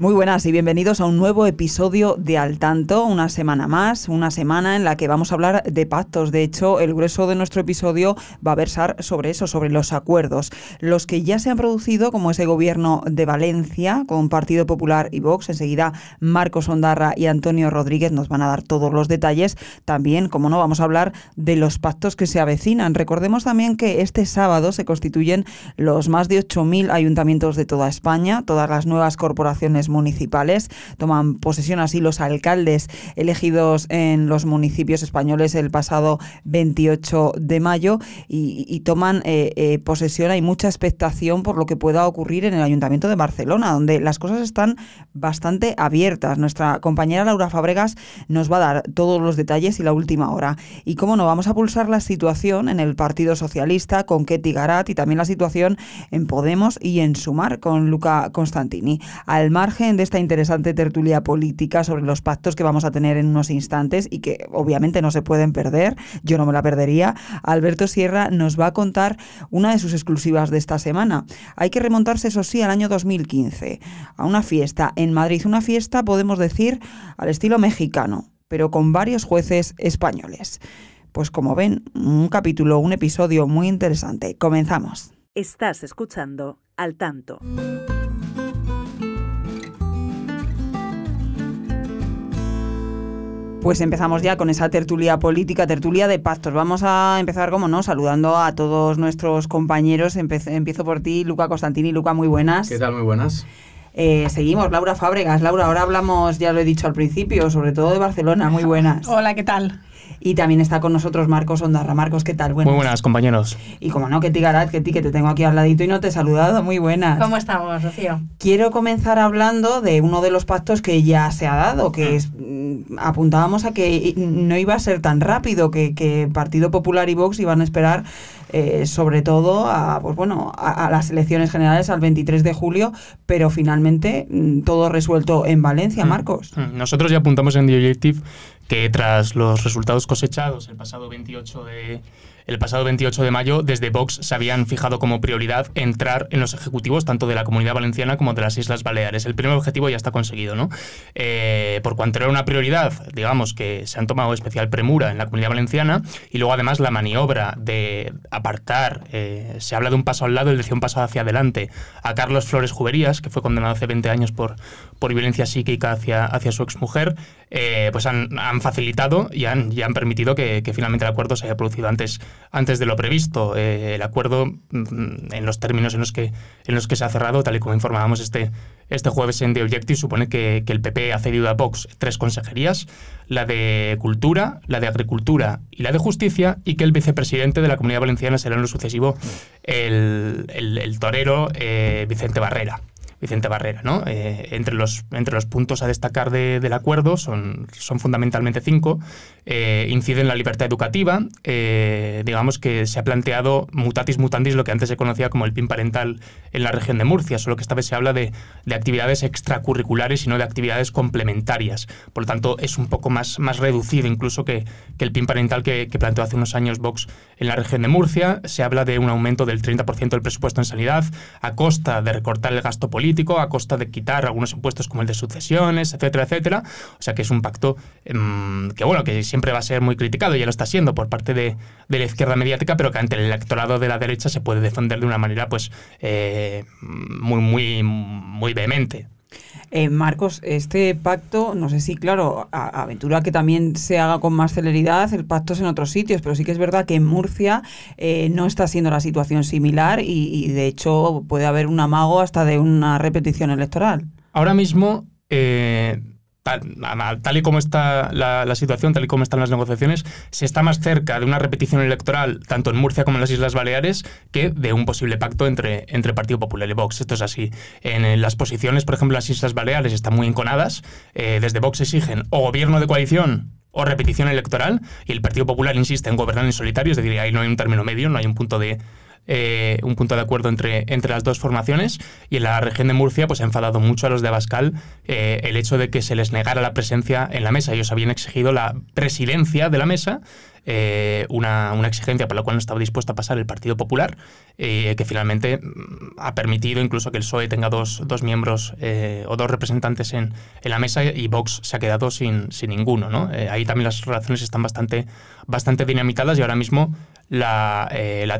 Muy buenas y bienvenidos a un nuevo episodio de Al Tanto, una semana más, una semana en la que vamos a hablar de pactos. De hecho, el grueso de nuestro episodio va a versar sobre eso, sobre los acuerdos, los que ya se han producido, como ese gobierno de Valencia con Partido Popular y Vox. Enseguida Marcos Ondarra y Antonio Rodríguez nos van a dar todos los detalles. También, como no, vamos a hablar de los pactos que se avecinan. Recordemos también que este sábado se constituyen los más de 8.000 ayuntamientos de toda España, todas las nuevas corporaciones municipales. Toman posesión así los alcaldes elegidos en los municipios españoles el pasado 28 de mayo y, toman eh, eh, posesión. Hay mucha expectación por lo que pueda ocurrir en el Ayuntamiento de Barcelona, donde las cosas están bastante abiertas. Nuestra compañera Laura Fabregas nos va a dar todos los detalles y la última hora. Y cómo no, vamos a pulsar la situación en el Partido Socialista con Ketty Garat y también la situación en Podemos y en Sumar con Luca Constantini. Al margen de esta interesante tertulia política sobre los pactos que vamos a tener en unos instantes y que obviamente no se pueden perder, yo no me la perdería, Alberto Sierra nos va a contar una de sus exclusivas de esta semana. Hay que remontarse, eso sí, al año 2015, a una fiesta en Madrid, una fiesta, podemos decir, al estilo mexicano, pero con varios jueces españoles. Pues como ven, un capítulo, un episodio muy interesante. Comenzamos. Estás escuchando al tanto. Pues empezamos ya con esa tertulia política, tertulia de pactos. Vamos a empezar, como no, saludando a todos nuestros compañeros. empiezo por ti, Luca Constantini. Luca, muy buenas. ¿Qué tal? Muy buenas. Eh, seguimos, Laura Fábregas. Laura, ahora hablamos, ya lo he dicho al principio, sobre todo de Barcelona. Muy buenas. Hola, ¿qué tal? Y también está con nosotros Marcos Ondarra. Marcos, ¿qué tal? Buenas. Muy buenas, compañeros. Y como no, que Garat, que ti, que te tengo aquí al ladito y no te he saludado. Muy buenas. ¿Cómo estamos, Rocío? Quiero comenzar hablando de uno de los pactos que ya se ha dado, que es, mm, apuntábamos a que no iba a ser tan rápido, que, que Partido Popular y Vox iban a esperar eh, sobre todo a, pues bueno, a, las elecciones generales al 23 de julio, pero finalmente mm, todo resuelto en Valencia, mm. Marcos. Nosotros ya apuntamos en The Objective que tras los resultados cosechados el pasado 28 de el pasado 28 de mayo, desde Vox se habían fijado como prioridad entrar en los ejecutivos tanto de la Comunidad Valenciana como de las Islas Baleares. El primer objetivo ya está conseguido, ¿no? Eh, por cuanto era una prioridad, digamos que se han tomado especial premura en la Comunidad Valenciana y luego además la maniobra de apartar, eh, se habla de un paso al lado y decía un paso hacia adelante, a Carlos Flores Juberías, que fue condenado hace 20 años por, por violencia psíquica hacia, hacia su exmujer, eh, pues han, facilitado y han, han permitido que, finalmente el acuerdo se haya producido antes antes de lo previsto. Eh, el acuerdo, mm, en los términos en los, que, en los que se ha cerrado, tal y como informábamos este, este jueves en The Objective, supone que, el PP ha cedido a Vox tres consejerías, la de Cultura, la de Agricultura y la de Justicia, y que el vicepresidente de la Comunidad Valenciana será en lo sucesivo el, el, torero eh, Vicente Barrera. Vicente Barrera. ¿no? Eh, entre, los, entre los puntos a destacar del acuerdo son, son fundamentalmente cinco. Eh, incide en la libertad educativa. Eh, digamos que se ha planteado mutatis mutandis lo que antes se conocía como el PIN parental en la región de Murcia, solo que esta vez se habla de, actividades extracurriculares y no de actividades complementarias. Por lo tanto, es un poco más, más reducido incluso que, el PIN parental que, que, planteó hace unos años Vox en la región de Murcia. Se habla de un aumento del 30% del presupuesto en sanidad a costa de recortar el gasto político a costa de quitar algunos impuestos como el de sucesiones, etcétera, etcétera. O sea que es un pacto em, que, bueno, que siempre va a ser muy criticado, ya lo está siendo por parte de, la izquierda mediática, pero que ante el electorado de la derecha se puede defender de una manera pues eh, muy, muy, muy vehemente. Eh, Marcos, este pacto, no sé si, claro, aventura que también se haga con más celeridad, el pacto es en otros sitios, pero sí que es verdad que en Murcia eh, no está siendo la situación similar y, de hecho puede haber un amago hasta de una repetición electoral. Ahora mismo... Eh, tal, y como está la, situación, tal y como están las negociaciones, se está más cerca de una repetición electoral, tanto en Murcia como en las Islas Baleares, que de un posible pacto entre, entre Partido Popular y Vox. Esto es así. En, las posiciones, por ejemplo, las Islas Baleares están muy enconadas. Eh, desde Vox exigen o gobierno de coalición o repetición electoral, y el Partido Popular insiste en gobernar en solitario, es decir, ahí no hay un término medio, no hay un punto de, eh, un punto de acuerdo entre, entre las dos formaciones y en la región de Murcia pues ha enfadado mucho a los de Abascal eh, el hecho de que se les negara la presencia en la mesa. Ellos habían exigido la presidencia de la mesa eh, una, exigencia por la cual no estaba dispuesto a pasar el Partido Popular, eh, que finalmente mm, ha permitido incluso que el PSOE tenga dos, miembros eh, o dos representantes en, la mesa y Vox se ha quedado sin, sin ninguno. ¿no? ahí también las relaciones están bastante, bastante dinamitadas y ahora mismo la,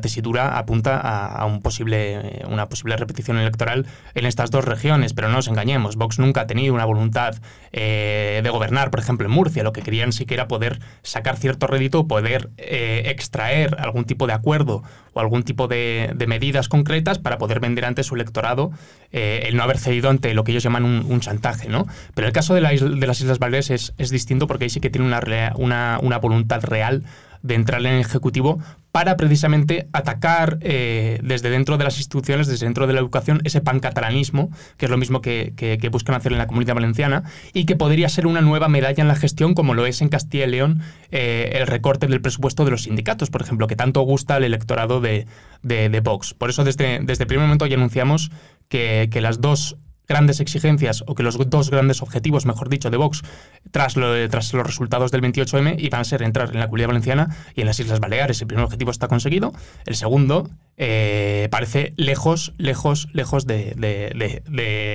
tesitura apunta a, un posible, una posible repetición electoral en estas dos regiones, pero no nos engañemos, Vox nunca ha tenido una voluntad de gobernar, por ejemplo, en Murcia, lo que querían sí que era poder sacar cierto rédito, poder eh, extraer algún tipo de acuerdo o algún tipo de, medidas concretas para poder vender ante su electorado eh, el no haber cedido ante lo que ellos llaman un, chantaje. ¿no? Pero el caso de, de las Islas Baleares es, es, distinto porque ahí sí que tiene una, una, una voluntad real de entrar en el Ejecutivo para precisamente atacar eh, desde dentro de las instituciones, desde dentro de la educación, ese pancatalanismo, que es lo mismo que, buscan hacer en la comunidad valenciana, y que podría ser una nueva medalla en la gestión, como lo es en Castilla y León eh, el recorte del presupuesto de los sindicatos, por ejemplo, que tanto gusta al electorado de, de, Vox. Por eso desde, desde el primer momento ya anunciamos que, que las dos grandes exigencias o que los dos grandes objetivos, mejor dicho, de Vox tras, tras los resultados del 28M iban a ser entrar en la Comunidad Valenciana y en las Islas Baleares. El primer objetivo está conseguido. El segundo eh, parece lejos, lejos, lejos de,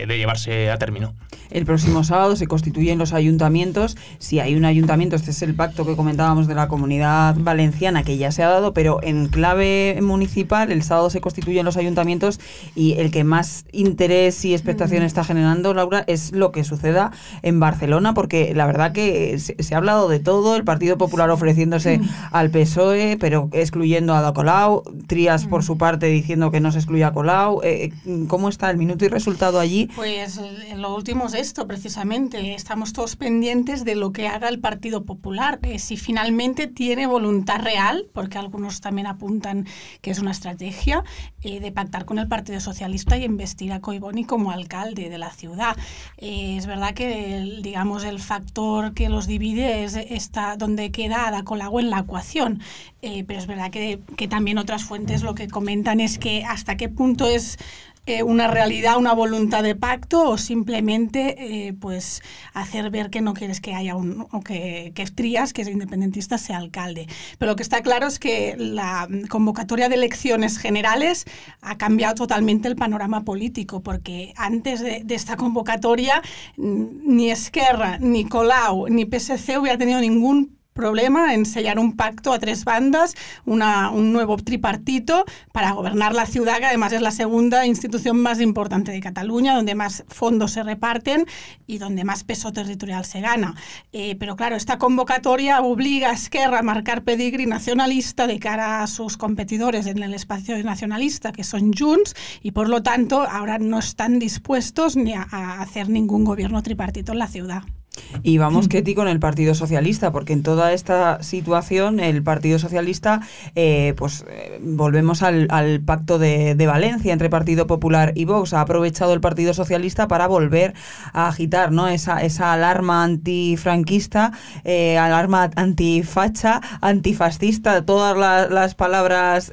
llevarse a término. El próximo sábado se constituyen los ayuntamientos. Si hay un ayuntamiento, este es el pacto que comentábamos de la comunidad valenciana que ya se ha dado, pero en clave municipal el sábado se constituyen los ayuntamientos y el que más interés y expectación mm. está generando, Laura, es lo que suceda en Barcelona, porque la verdad que se, ha hablado de todo, el Partido Popular ofreciéndose mm. al PSOE, pero excluyendo a Dacolau, Trías por mm. su parte diciendo que no se excluya a Colau. Eh, eh, ¿Cómo está el minuto y resultado allí? Pues eh, lo último es esto, precisamente. Estamos todos pendientes de lo que haga el Partido Popular. si finalmente tiene voluntad real, porque algunos también apuntan que es una estrategia, de pactar con el Partido Socialista y investir a Coiboni como alcalde de la ciudad. es verdad que, digamos, el factor que los divide es esta, donde queda Ada Colau en la ecuación. pero es verdad que, que también otras fuentes lo que comentan es que hasta qué punto es eh, una realidad, una voluntad de pacto o simplemente eh, pues hacer ver que no quieres que haya un, o que, que Trías, que es independentista, sea alcalde. Pero lo que está claro es que la convocatoria de elecciones generales ha cambiado totalmente el panorama político, porque antes de, de esta convocatoria ni Esquerra, ni Colau, ni PSC hubiera tenido ningún problema en sellar un pacto a tres bandas, una, un nuevo tripartito para gobernar la ciudad, que además es la segunda institución más importante de Cataluña, donde más fondos se reparten y donde más peso territorial se gana. Eh, pero claro, esta convocatoria obliga a Esquerra a marcar pedigrí nacionalista de cara a sus competidores en el espacio nacionalista, que son Junts, y por lo tanto ahora no están dispuestos ni a, a hacer ningún gobierno tripartito en la ciudad. Y vamos, Ketty, con el Partido Socialista, porque en toda esta situación el Partido Socialista, eh, pues eh, volvemos al, pacto de, Valencia entre Partido Popular y Vox. Ha aprovechado el Partido Socialista para volver a agitar ¿no? esa, esa alarma antifranquista, eh, alarma antifacha, antifascista, todas las palabras,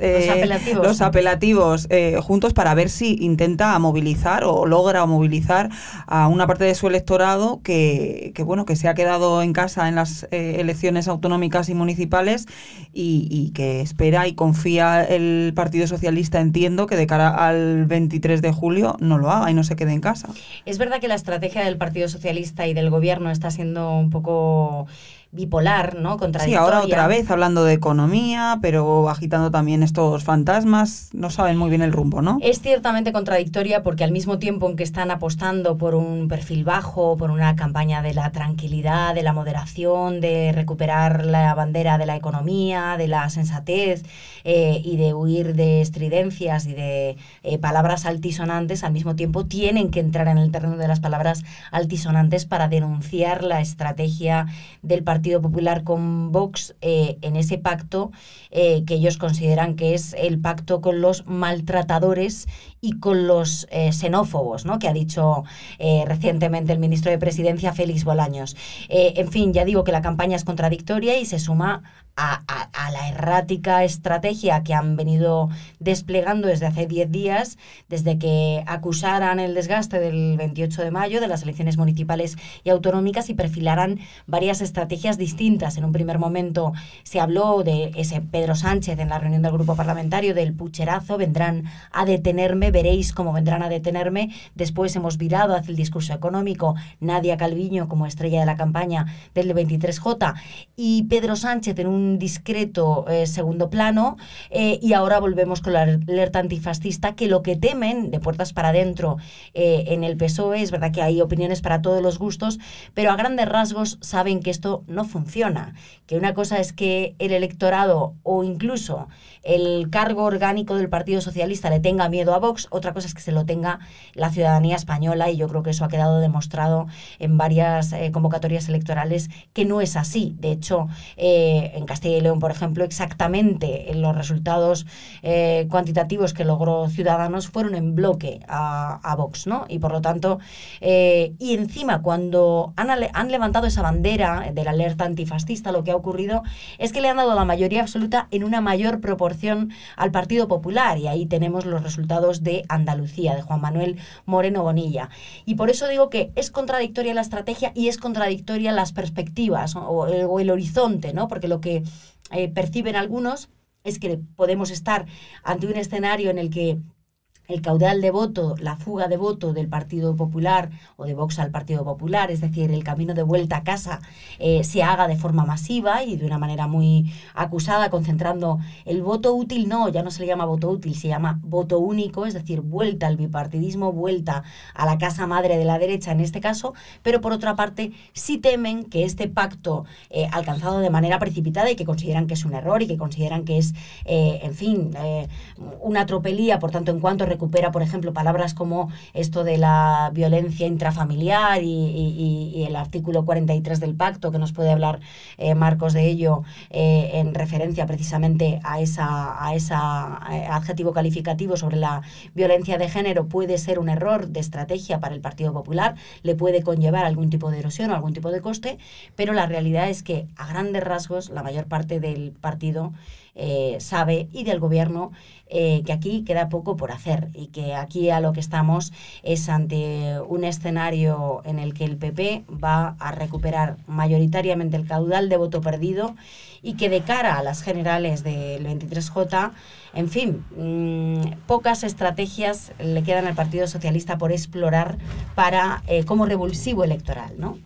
los apelativos, juntos para ver si intenta movilizar o logra movilizar a una parte de su electorado que que, bueno, que se ha quedado en casa en las eh, elecciones autonómicas y municipales y, que espera y confía el Partido Socialista, entiendo, que de cara al 23 de julio no lo haga y no se quede en casa. Es verdad que la estrategia del Partido Socialista y del Gobierno está siendo un poco bipolar, ¿no? Sí, ahora otra vez hablando de economía, pero agitando también estos fantasmas, no saben muy bien el rumbo, ¿no? Es ciertamente contradictoria porque al mismo tiempo en que están apostando por un perfil bajo, por una campaña de la tranquilidad, de la moderación, de recuperar la bandera de la economía, de la sensatez eh, y de huir de estridencias y de eh, palabras altisonantes, al mismo tiempo tienen que entrar en el terreno de las palabras altisonantes para denunciar la estrategia del partido Partido Popular con Vox eh, en ese pacto eh, que ellos consideran que es el pacto con los maltratadores y con los eh, xenófobos, ¿no? que ha dicho eh, recientemente el ministro de Presidencia, Félix Bolaños. Eh, en fin, ya digo que la campaña es contradictoria y se suma a, la errática estrategia que han venido desplegando desde hace 10 días, desde que acusaran el desgaste del 28 de mayo de las elecciones municipales y autonómicas y perfilaran varias estrategias distintas. En un primer momento se habló de ese Pedro Sánchez en la reunión del grupo parlamentario del pucherazo, vendrán a detenerme, veréis cómo vendrán a detenerme. Después hemos virado hacia el discurso económico, Nadia Calviño como estrella de la campaña del 23J y Pedro Sánchez en un discreto eh, segundo plano eh, y ahora volvemos con la alerta antifascista que lo que temen de puertas para adentro eh, en el PSOE es verdad que hay opiniones para todos los gustos, pero a grandes rasgos saben que esto no funciona, que una cosa es que el electorado o incluso el cargo orgánico del Partido Socialista le tenga miedo a Vox, otra cosa es que se lo tenga la ciudadanía española y yo creo que eso ha quedado demostrado en varias convocatorias electorales que no es así. De hecho, en Castilla y León, por ejemplo, exactamente en los resultados eh, cuantitativos que logró Ciudadanos fueron en bloque a, Vox, ¿no? Y por lo tanto, eh, y encima cuando han, han levantado esa bandera de la alerta antifascista, lo que ha ocurrido es que le han dado la mayoría absoluta en una mayor proporción al Partido Popular y ahí tenemos los resultados de Andalucía, de Juan Manuel Moreno Bonilla. Y por eso digo que es contradictoria la estrategia y es contradictoria las perspectivas o el, horizonte, ¿no? Porque lo que eh, perciben algunos es que podemos estar ante un escenario en el que el caudal de voto, la fuga de voto del Partido Popular o de Vox al Partido Popular, es decir, el camino de vuelta a casa, eh, se haga de forma masiva y de una manera muy acusada, concentrando el voto útil, no, ya no se le llama voto útil, se llama voto único, es decir, vuelta al bipartidismo, vuelta a la casa madre de la derecha en este caso, pero por otra parte sí temen que este pacto eh, alcanzado de manera precipitada y que consideran que es un error y que consideran que es, eh, en fin, una tropelía, por tanto, en cuanto recupera, por ejemplo, palabras como esto de la violencia intrafamiliar y, el artículo 43 del pacto, que nos puede hablar eh, Marcos de ello eh, en referencia precisamente a esa, a esa eh, adjetivo calificativo sobre la violencia de género, puede ser un error de estrategia para el Partido Popular, le puede conllevar algún tipo de erosión o algún tipo de coste, pero la realidad es que a grandes rasgos la mayor parte del partido sabe y del gobierno eh, que aquí queda poco por hacer y que aquí a lo que estamos es ante un escenario en el que el PP va a recuperar mayoritariamente el caudal de voto perdido y que de cara a las generales del 23J, en fin, mm, pocas estrategias le quedan al Partido Socialista por explorar para eh, como revulsivo electoral, ¿no?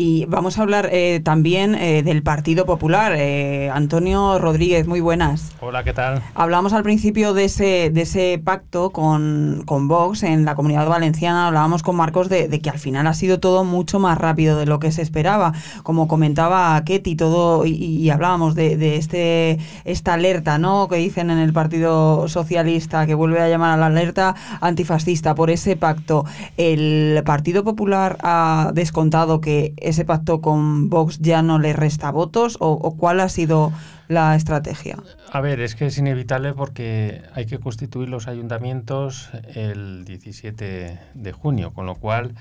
Y vamos a hablar eh, también eh, del Partido Popular. Eh, Antonio Rodríguez, muy buenas. Hola, ¿qué tal? Hablamos al principio de ese, de ese pacto con, con Vox en la comunidad valenciana. Hablábamos con Marcos de, que al final ha sido todo mucho más rápido de lo que se esperaba. Como comentaba Ketty, todo, y, hablábamos de, de, este, esta alerta ¿no? que dicen en el Partido Socialista, que vuelve a llamar a la alerta antifascista por ese pacto. El Partido Popular ha descontado que ese pacto con Vox ya no le resta votos o, cuál ha sido la estrategia? A ver, es que es inevitable porque hay que constituir los ayuntamientos el 17 de junio, con lo cual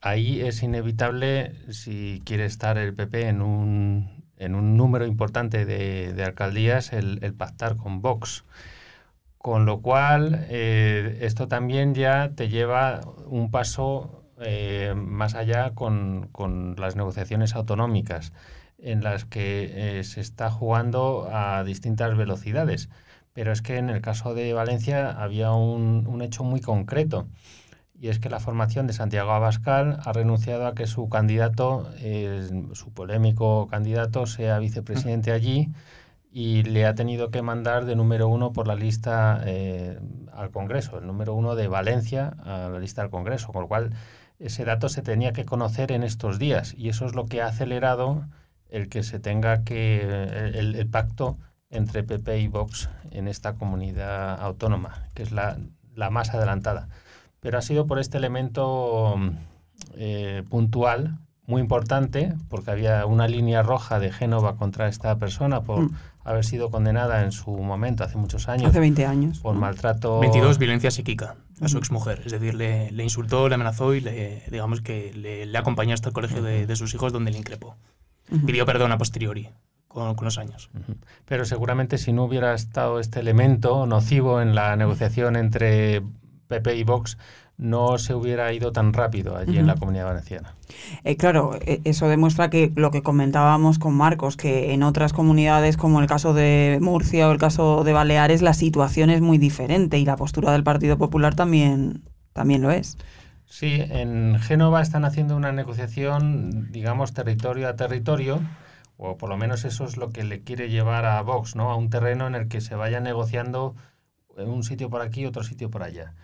ahí es inevitable si quiere estar el PP en un, en un número importante de, alcaldías el, pactar con Vox. Con lo cual, eh, esto también ya te lleva un paso eh, más allá con, las negociaciones autonómicas, en las que eh, se está jugando a distintas velocidades. Pero es que en el caso de Valencia había un, hecho muy concreto, y es que la formación de Santiago Abascal ha renunciado a que su candidato, eh, su polémico candidato, sea vicepresidente allí y le ha tenido que mandar de número uno por la lista al Congreso, el número uno de Valencia a la lista del Congreso, con lo cual ese dato se tenía que conocer en estos días y eso es lo que ha acelerado el que se tenga que el, pacto entre PP y Vox en esta comunidad autónoma, que es la, más adelantada. Pero ha sido por este elemento eh, puntual, muy importante, porque había una línea roja de Génova contra esta persona por Mm. haber sido condenada en su momento, hace muchos años, Hace 20 años. por maltrato. 22, violencia psíquica a su exmujer. Es decir, le, le insultó, le amenazó y le, digamos que le, le acompañó hasta el colegio de, de sus hijos donde le increpó. Pidió perdón a posteriori, con, con los años. Pero seguramente si no hubiera estado este elemento nocivo en la negociación entre PP y Vox, no se hubiera ido tan rápido allí en la comunidad valenciana. Eh, claro, eh, eso demuestra que lo que comentábamos con Marcos, que en otras comunidades como el caso de Murcia o el caso de Baleares, la situación es muy diferente y la postura del Partido Popular también, también lo es. Sí, en Génova están haciendo una negociación, digamos, territorio a territorio, o por lo menos eso es lo que le quiere llevar a Vox, ¿no? A un terreno en el que se vaya negociando eh, un sitio por aquí, otro sitio por allá.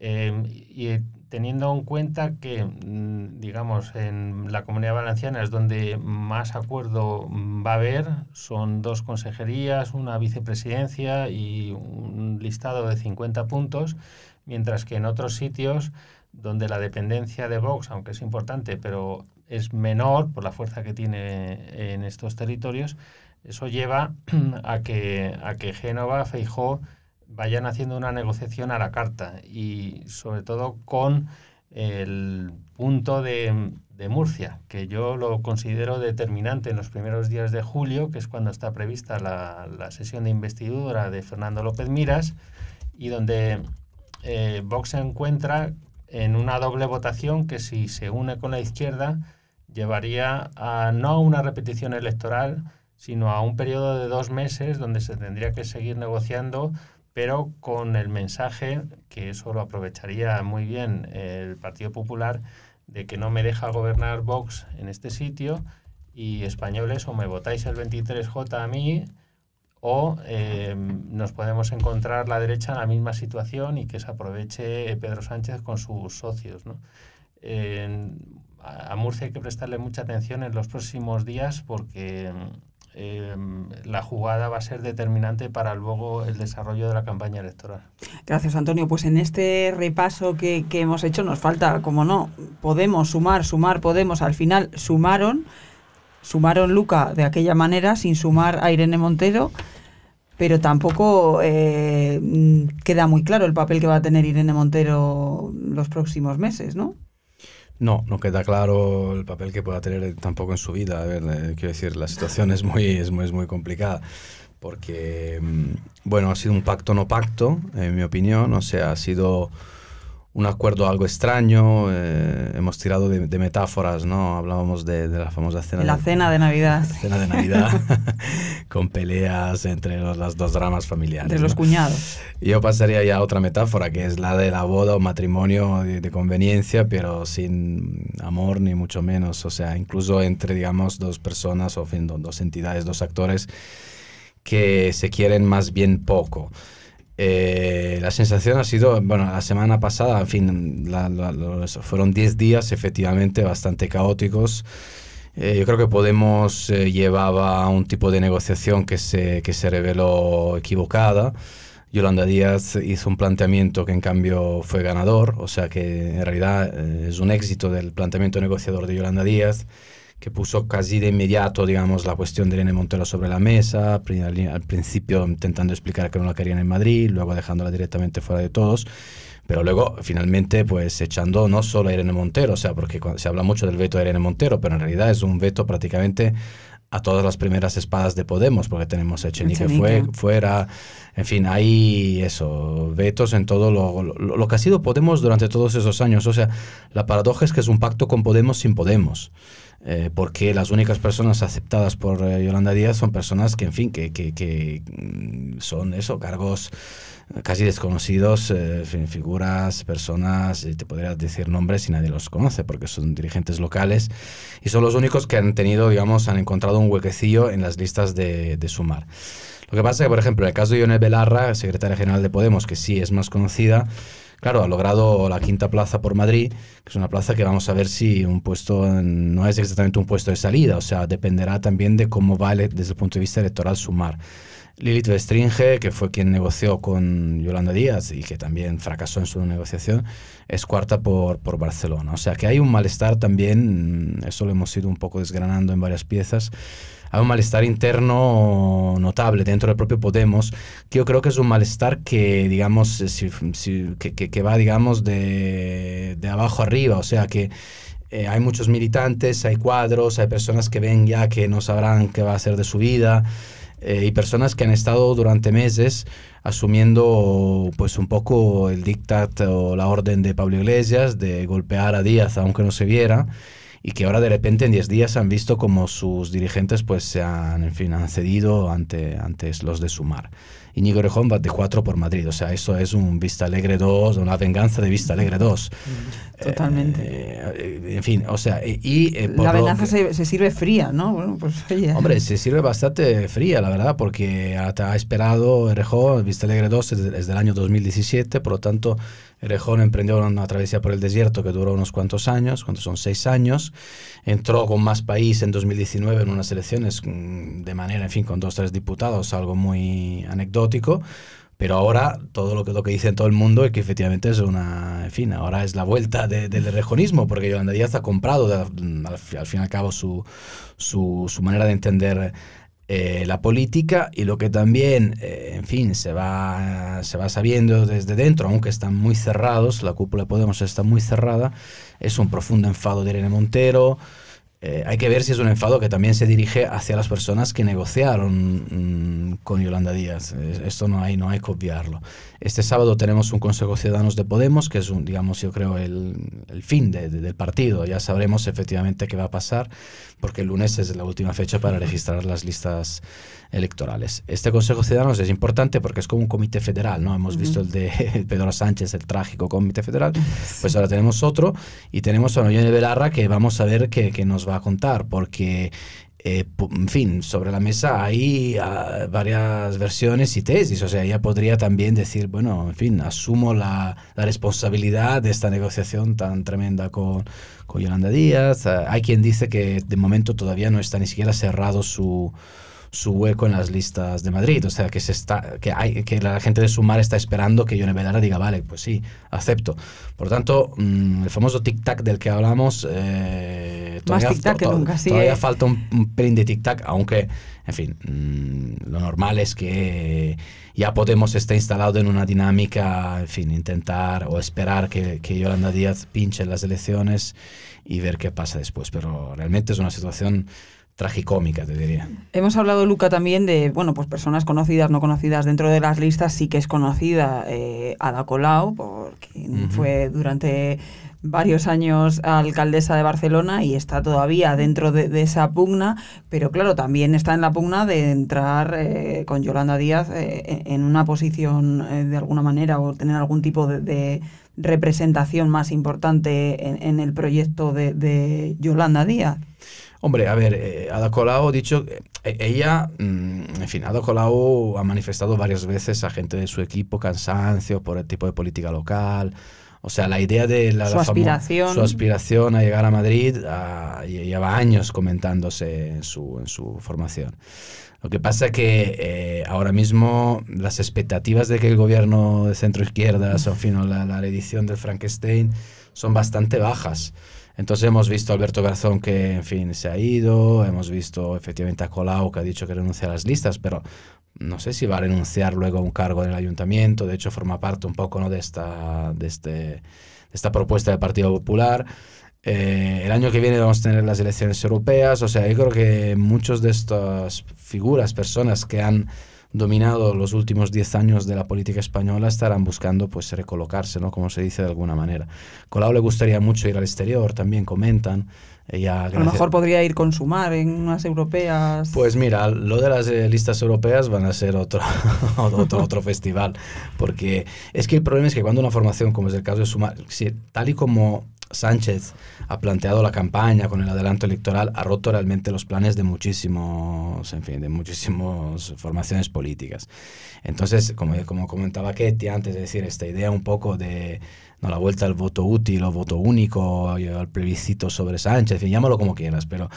Eh, y eh, teniendo en cuenta que, mm, digamos, en la comunidad valenciana es donde más acuerdo mm, va a haber, son dos consejerías, una vicepresidencia y un listado de 50 puntos, mientras que en otros sitios donde la dependencia de Vox, aunque es importante, pero es menor por la fuerza que tiene en estos territorios, eso lleva a que, a que Génova, Feijó, vayan haciendo una negociación a la carta y sobre todo con el punto de, de Murcia, que yo lo considero determinante en los primeros días de julio, que es cuando está prevista la, la sesión de investidura de Fernando López Miras, y donde eh, Vox se encuentra en una doble votación que si se une con la izquierda llevaría a no a una repetición electoral, sino a un periodo de dos meses donde se tendría que seguir negociando, pero con el mensaje, que eso lo aprovecharía muy bien el Partido Popular, de que no me deja gobernar Vox en este sitio y españoles o me votáis el 23J a mí o eh, nos podemos encontrar la derecha en la misma situación y que se aproveche Pedro Sánchez con sus socios. ¿no? A a Murcia hay que prestarle mucha atención en los próximos días porque eh, la jugada va a ser determinante para luego el desarrollo de la campaña electoral. Gracias, Antonio. Pues en este repaso que, que hemos hecho nos falta, como no, Podemos sumar, sumar, Podemos. Al final sumaron, sumaron Luca de aquella manera, sin sumar a Irene Montero, pero tampoco eh, queda muy claro el papel que va a tener Irene Montero los próximos meses, ¿no? No, no queda claro el papel que pueda tener tampoco en su vida. A ver, eh, quiero decir, la situación es muy, es muy, es muy complicada porque, mm, bueno, ha sido un pacto no pacto, en mi opinión, o sea, ha sido un acuerdo algo extraño, eh, hemos tirado de, de metáforas, ¿no? Hablábamos de, de la famosa cena La de- cena de Navidad cena de Navidad con peleas entre los- las dos dramas familiares. de los cuñados. Yo pasaría ya a otra metáfora, que es la de la boda o matrimonio de, conveniencia, pero sin amor ni mucho menos. O sea, incluso entre, digamos, dos personas o en fin, do- dos entidades, dos actores que se quieren más bien poco. Eh, la sensación ha sido, bueno, la semana pasada, en fin, la- la- los- fueron 10 días efectivamente bastante caóticos. Eh, yo creo que Podemos eh, llevaba un tipo de negociación que se, que se reveló equivocada. Yolanda Díaz hizo un planteamiento que en cambio fue ganador, o sea que en realidad eh, es un éxito del planteamiento negociador de Yolanda Díaz, que puso casi de inmediato, digamos, la cuestión de Irene Montero sobre la mesa, al, principio intentando explicar que no la querían en Madrid, luego dejándola directamente fuera de todos, pero luego finalmente pues echando no solo a Irene Montero, o sea, porque se habla mucho del veto de Irene Montero, pero en realidad es un veto prácticamente a todas las primeras espadas de Podemos, porque tenemos a Echenique Echenique. fue, fuera, en fin, hay eso, vetos en todo lo, lo, lo que ha sido Podemos durante todos esos años. O sea, la paradoja es que es un pacto con Podemos sin Podemos. Eh, porque las únicas personas aceptadas por eh, Yolanda Díaz son personas que, en fin, que, que, que, mm, son eso, cargos casi desconocidos, eh, figuras, personas, eh, te podría decir nombres y nadie los conoce porque son dirigentes locales y son los únicos que han tenido, digamos, han encontrado un huequecillo en las listas de, de sumar. Lo que pasa es que, por ejemplo, en el caso de Ione Belarra, secretaria general de Podemos, que sí es más conocida, claro, ha logrado la quinta plaza por Madrid, que es una plaza que vamos a ver si un puesto no es exactamente un puesto de salida, o sea, dependerá también de cómo va desde el punto de vista electoral sumar. Lilith Bestringe, que fue quien negoció con Yolanda Díaz y que también fracasó en su negociación, es cuarta por, por Barcelona. O sea que hay un malestar también, eso lo hemos ido un poco desgranando en varias piezas, hay un malestar interno notable dentro del propio Podemos, que yo creo que es un malestar que, digamos, que, que, va, digamos, de, de, abajo arriba, o sea que eh, hay muchos militantes, hay cuadros, hay personas que ven ya que no sabrán qué va a ser de su vida, eh, y personas que han estado durante meses asumiendo pues un poco el dictat o la orden de Pablo Iglesias de golpear a Díaz aunque no se viera y que ahora de repente en 10 días han visto como sus dirigentes pues se han, en fin, han cedido ante, ante los de Sumar. Íñigo Rejón va de 4 por Madrid. O sea, eso es un Vista Alegre 2, una venganza de Vista Alegre 2. Mm, totalmente. Eh, en fin, o sea, y... Eh, la venganza se, sirve fría, ¿no? Bueno, pues Hombre, se sirve bastante fría, la verdad, porque ha, esperado Rejón, Vista Alegre 2 desde el año 2017, por lo tanto Erejón emprendió una travesía por el desierto que duró unos cuantos años, cuantos son seis años. Entró con más país en 2019 en unas elecciones mm, de manera, en fin, con dos, tres diputados, algo muy anecdótico. Pero ahora todo lo que, lo que dice todo el mundo es que efectivamente es una, en fin, ahora es la vuelta del rejonismo, porque Yolanda Díaz ha comprado al, al, fin y al cabo su, su manera de entender eh, la política y lo que también, eh, en fin, se va, se va sabiendo desde dentro, aunque están muy cerrados, la cúpula de Podemos está muy cerrada, es un profundo enfado de Irene Montero, eh, hay que ver si es un enfado que también se dirige hacia las personas que negociaron mm, con Yolanda Díaz. Esto no hay, no hay que obviarlo. Este sábado tenemos un Consejo Ciudadanos de Podemos, que es, digamos, yo creo, el, el fin de, del partido. Ya sabremos efectivamente qué va a pasar, porque el lunes es la última fecha para registrar las listas electorales. Este Consejo Ciudadanos es importante porque es como un comité federal, ¿no? Hemos visto el de Pedro Sánchez, el trágico comité federal, pues ahora tenemos otro y tenemos a Noyone Belarra que vamos a ver qué, nos va a contar, porque eh, en fin, sobre la mesa hay ah, varias versiones y tesis. O sea, ella podría también decir, bueno, en fin, asumo la, la responsabilidad de esta negociación tan tremenda con, con Yolanda Díaz. Ah, hay quien dice que de momento todavía no está ni siquiera cerrado su, su hueco en las listas de Madrid. O sea, que, se está, que, hay, que la gente de Sumar está esperando que Yone Belara diga, vale, pues sí, acepto. Por lo tanto, mm, el famoso tic-tac del que hablamos... Eh, todavía, Más tic-tac que nunca, sí. Todavía falta un, un, pelín de tic-tac, aunque, en fin, mm, lo normal es que ya Podemos estar instalado en una dinámica, en fin, intentar o esperar que, que Yolanda Díaz pinche en las elecciones y ver qué pasa después. Pero realmente es una situación tragicómica, te diría. Hemos hablado, Luca, también de, bueno, pues personas conocidas, no conocidas dentro de las listas. Sí que es conocida eh, Ada Colau, porque fue durante varios años alcaldesa de Barcelona y está todavía dentro de, esa pugna, pero claro, también está en la pugna de entrar eh, con Yolanda Díaz eh, en una posición eh, de alguna manera o tener algún tipo de, representación más importante en, en el proyecto de Yolanda Díaz. Hombre, a ver, eh, Ada Colau ha dicho, eh, ella, mm, en fin, Ada Colau ha manifestado varias veces a gente de su equipo cansancio por el tipo de política local. O sea, la idea de la, su, aspiración. su aspiración a llegar a Madrid ah, lleva años comentándose en su, en su formación. Lo que pasa es que eh, ahora mismo las expectativas de que el gobierno de centro izquierda, o fin, la, la edición del Frankenstein, son bastante bajas. Entonces hemos visto a Alberto Garzón que, en fin, se ha ido, hemos visto efectivamente a Colau que ha dicho que renuncia a las listas, pero no sé si va a renunciar luego a un cargo en el ayuntamiento, de hecho forma parte un poco ¿no? de, esta, de, este, de esta propuesta del Partido Popular. Eh, el año que viene vamos a tener las elecciones europeas, o sea, yo creo que muchos de estas figuras, personas que han dominado los últimos 10 años de la política española estarán buscando pues recolocarse, ¿no? Como se dice de alguna manera. Colau le gustaría mucho ir al exterior, también comentan. Ella, a lo mejor podría ir con Sumar en unas europeas. Pues mira, lo de las eh, listas europeas van a ser otro, otro, otro festival, porque es que el problema es que cuando una formación, como es el caso de Sumar, si, tal y como Sánchez ha planteado la campaña con el adelanto electoral, ha roto realmente los planes de muchísimos, en fin, de muchísimas formaciones políticas. Entonces, como, como comentaba Ketty antes, es decir, esta idea un poco de no, la vuelta al voto útil o voto único, al plebiscito sobre Sánchez, en llámalo como quieras, pero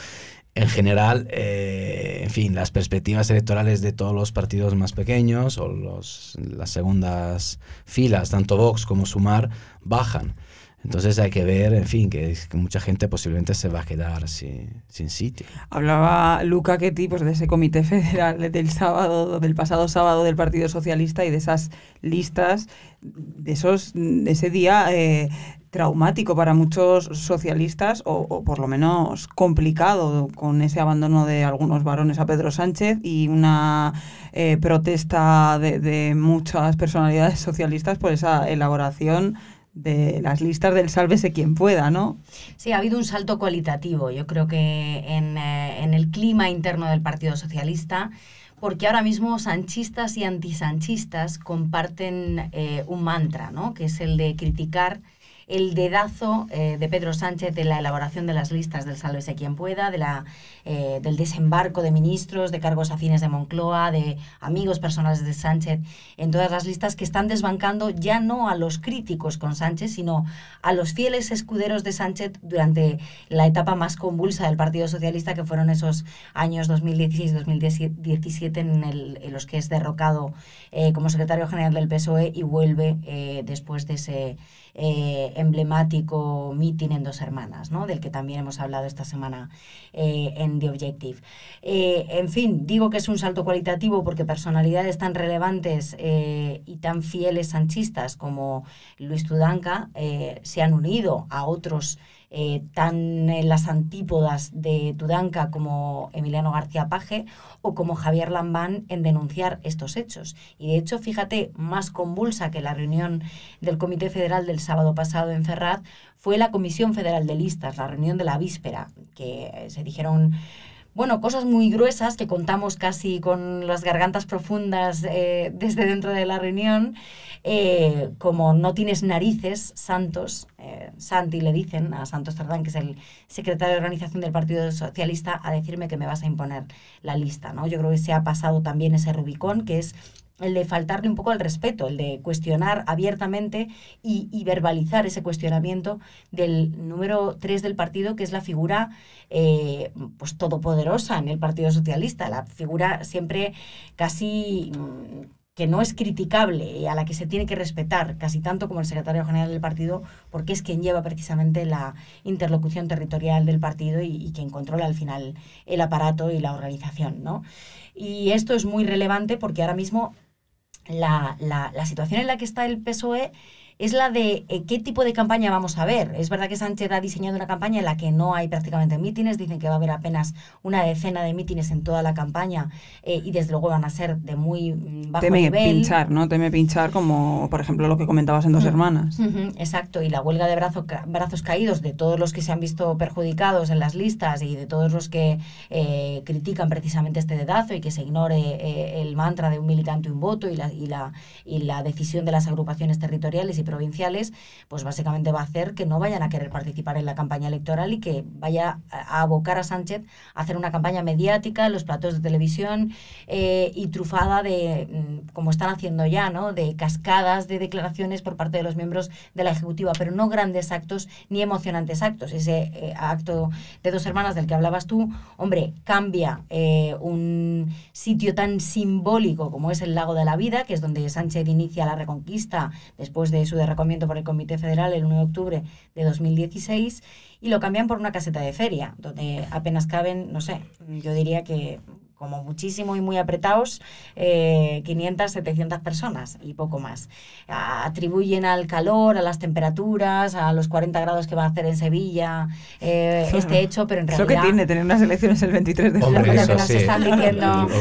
en general, eh, en fin, las perspectivas electorales de todos los partidos más pequeños o los, las segundas filas, tanto Vox como Sumar, bajan. Entonces hay que ver, en fin, que, mucha gente posiblemente se va a quedar sin, sin sitio. Hablaba Luca Ketty pues, de ese comité federal del sábado, del pasado sábado del Partido Socialista y de esas listas, de esos, de ese día eh, traumático para muchos socialistas o, por lo menos complicado con ese abandono de algunos varones a Pedro Sánchez y una eh, protesta de, de muchas personalidades socialistas por esa elaboración de las listas del sálvese quien pueda, ¿no? Sí, ha habido un salto cualitativo, yo creo que en, eh, el clima interno del Partido Socialista, porque ahora mismo sanchistas y antisanchistas comparten eh, un mantra, ¿no? Que es el de criticar el dedazo eh, de Pedro Sánchez de la elaboración de las listas del sálvese quien pueda, de la, eh, del desembarco de ministros, de cargos afines de Moncloa, de amigos personales de Sánchez, en todas las listas que están desbancando ya no a los críticos con Sánchez, sino a los fieles escuderos de Sánchez durante la etapa más convulsa del Partido Socialista, que fueron esos años 2016-2017 en, en, los que es derrocado eh, como secretario general del PSOE y vuelve después de ese eh, emblemático meeting en Dos Hermanas, ¿no? del que también hemos hablado esta semana eh, en The Objective. Eh, en fin, digo que es un salto cualitativo porque personalidades tan relevantes y tan fieles sanchistas como Luis Tudanca se han unido a otros eh, tan en las antípodas de Tudanca como Emiliano García Paje o como Javier Lambán en denunciar estos hechos. Y de hecho, fíjate, más convulsa que la reunión del Comité Federal del sábado pasado en Ferraz fue la Comisión Federal de Listas, la reunión de la víspera, que se dijeron bueno, cosas muy gruesas que contamos casi con las gargantas profundas eh, desde dentro de la reunión, eh, como no tienes narices, Santos, eh, Santi le dicen a Santos Tardán, que es el secretario de organización del Partido Socialista, a decirme que me vas a imponer la lista. ¿no? Yo creo que se ha pasado también ese Rubicón, que es el de faltarle un poco al respeto, el de cuestionar abiertamente y, verbalizar ese cuestionamiento del número 3 del partido, que es la figura eh, pues todopoderosa en el Partido Socialista, la figura siempre casi mm, que no es criticable y a la que se tiene que respetar casi tanto como el secretario general del partido, porque es quien lleva precisamente la interlocución territorial del partido y, y quien controla al final el aparato y la organización. ¿no? Y esto es muy relevante porque ahora mismo la, la, la situación en la que está el PSOE es la de eh, qué tipo de campaña vamos a ver. Es verdad que Sánchez ha diseñado una campaña en la que no hay prácticamente mítines, dicen que va a haber apenas una decena de mítines en toda la campaña eh, y desde luego van a ser de muy mm, bajo Teme pinchar, ¿no? Teme pinchar como, por ejemplo, lo que comentabas en Dos Hermanas. exacto, y la huelga de brazos caídos de todos los que se han visto perjudicados en las listas y de todos los que eh, critican precisamente este dedazo y que se ignore el mantra de un militante un voto y la, y la, y la decisión de las agrupaciones territoriales provinciales, pues básicamente va a hacer que no vayan a querer participar en la campaña electoral y que vaya a abocar a Sánchez a hacer una campaña mediática en los platos de televisión eh, y trufada de, mm, como están haciendo ya, ¿no? de cascadas de declaraciones por parte de los miembros de la Ejecutiva, pero no grandes actos ni emocionantes actos. Ese eh, acto de dos hermanas del que hablabas tú, hombre, cambia eh, un sitio tan simbólico como es el Lago de la Vida, que es donde Sánchez inicia la reconquista después de su de por el Comité Federal el 1 de octubre de 2016 y lo cambian por una caseta de feria, donde apenas caben, no sé, yo diría que como muchísimo y muy apretados, 500, eh, 700 personas y poco más. Atribuyen al calor, a las temperaturas, a los 40 grados que va a hacer en Sevilla eh, este hecho, pero en realidad... Eso que tiene tener unas elecciones el 23 de Hombre, eso sí.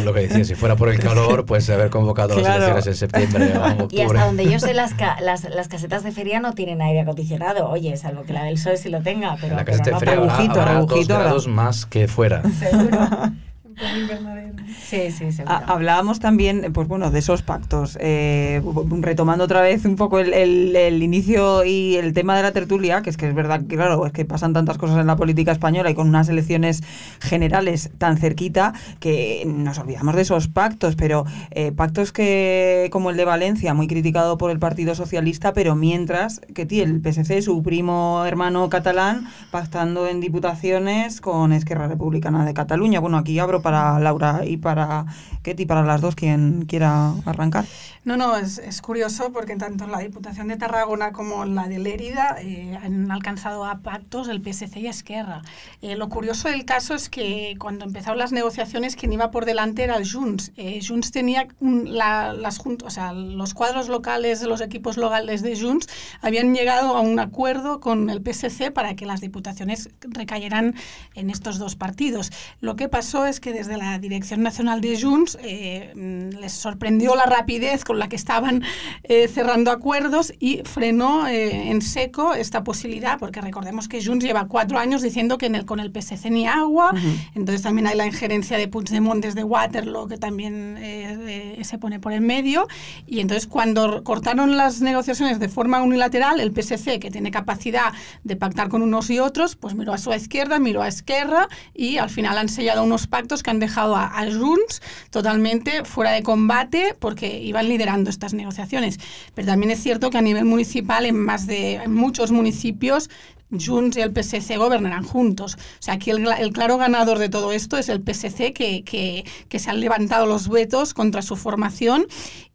Lo, que decía, si fuera por el calor, pues haber convocado las elecciones en septiembre o octubre. Y hasta donde yo sé, las, las, las, casetas de feria no tienen aire acondicionado. Oye, salvo que la del sol sí lo tenga, pero... La caseta de feria habrá, habrá dos grados más que fuera. Seguro. Sí, sí, seguro. Ha- Hablábamos también, pues bueno, de esos pactos. Eh, retomando otra vez un poco el, el- el inicio y el tema de la tertulia, que es que es verdad que, claro, es que pasan tantas cosas en la política española y con unas elecciones generales tan cerquita que nos olvidamos de esos pactos, pero eh, pactos que, como el de Valencia, muy criticado por el Partido Socialista, pero mientras que tiene el PSC, su primo hermano catalán, pactando en diputaciones con Esquerra Republicana de Cataluña. Bueno, aquí abro para Laura y para Ketty, para las dos, quien quiera arrancar. No, no, es, es curioso porque tanto la Diputación de Tarragona como la de Lérida eh, han alcanzado a pactos el PSC y Esquerra. Eh, lo curioso del caso es que cuando empezaron las negociaciones quien iba por delante era Junts. Eh, Junts tenía un- la- las o sea, los cuadros locales los equipos locales de Junts habían llegado a un acuerdo con el PSC para que las diputaciones recayeran en estos dos partidos. Lo que pasó es que desde la Dirección Nacional de Junts eh, les sorprendió la rapidez con la que estaban eh, cerrando acuerdos y frenó eh, en seco esta posibilidad, porque recordemos que Junts lleva cuatro años diciendo que en el, con el PSC ni agua, entonces también hay la injerencia de Puigdemont desde Waterloo que también eh, eh, se pone por en medio, y entonces cuando cortaron las negociaciones de forma unilateral, el PSC, que tiene capacidad de pactar con unos y otros, pues miró a su izquierda, miró a Esquerra y al final han sellado unos pactos que han dejado a, a Junts totalmente fuera de combate porque iban liderando estas negociaciones. Pero también es cierto que a nivel municipal, en más de muchos municipios, Junts y el PSC gobernarán juntos. O sea, aquí el claro ganador de todo esto es el PSC, que, que, que se han levantado los vetos contra su formación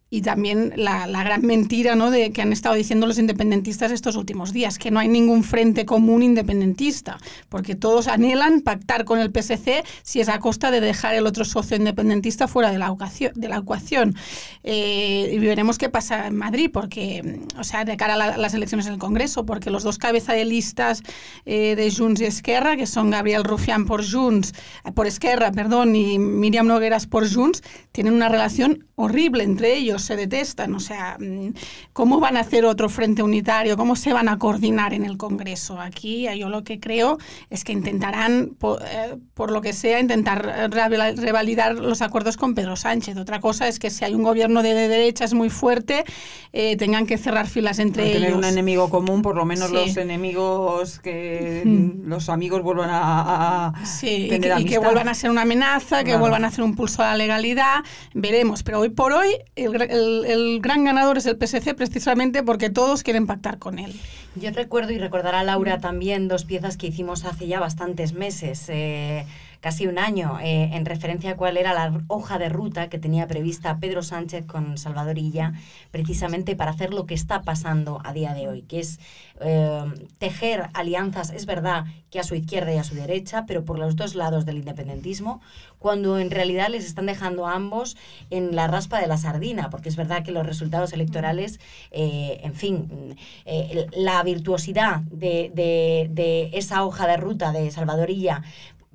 y también la, gran mentira ¿no? de que han estado diciendo los independentistas estos últimos días, que no hay ningún frente común independentista, porque todos anhelan pactar con el PSC si es a costa de dejar el otro socio independentista fuera de la ecuación. De la ecuación. Eh, y veremos qué pasa en Madrid, porque, o sea, de cara a la- las elecciones del Congreso, porque los dos cabeza de listas eh, de Junts y Esquerra, que son Gabriel Rufián por Junts, eh, por Esquerra, perdón, y Miriam Nogueras por Junts, tienen una relación horrible entre ellos, se detestan. O sea, mm, ¿cómo van a hacer otro frente unitario? ¿Cómo se van a coordinar en el Congreso? Aquí eh, yo lo que creo es que intentarán, por, eh, por lo que sea, intentar eh, reval- revalidar los acuerdos con Pedro Sánchez. Otra cosa es que si hay un gobierno de, de derechas muy fuerte, eh, tengan que cerrar filas entre tener ellos. un enemigo común, por lo menos Sí. los enemigos que Mm. los amigos vuelvan a, a Sí, y tener que, y que vuelvan a ser una amenaza, que Claro. vuelvan a hacer un pulso a la legalidad, veremos. Pero hoy por hoy el, el- gran ganador es el PSC precisamente porque todos quieren pactar con él. Yo recuerdo y recordará Laura también dos piezas que hicimos hace ya bastantes meses, eh, casi un año, eh, en referencia a cuál era la hoja de ruta que tenía prevista Pedro Sánchez con Salvador Illa, precisamente para hacer lo que está pasando a día de hoy, que es eh, tejer alianzas, es verdad que a su izquierda y a su derecha, pero por los dos lados del independentismo, cuando en realidad les están dejando a ambos en la raspa de la sardina, porque es verdad que los resultados electorales, eh, en fin, la virtuosidad de, de- de esa hoja de ruta de Salvadorilla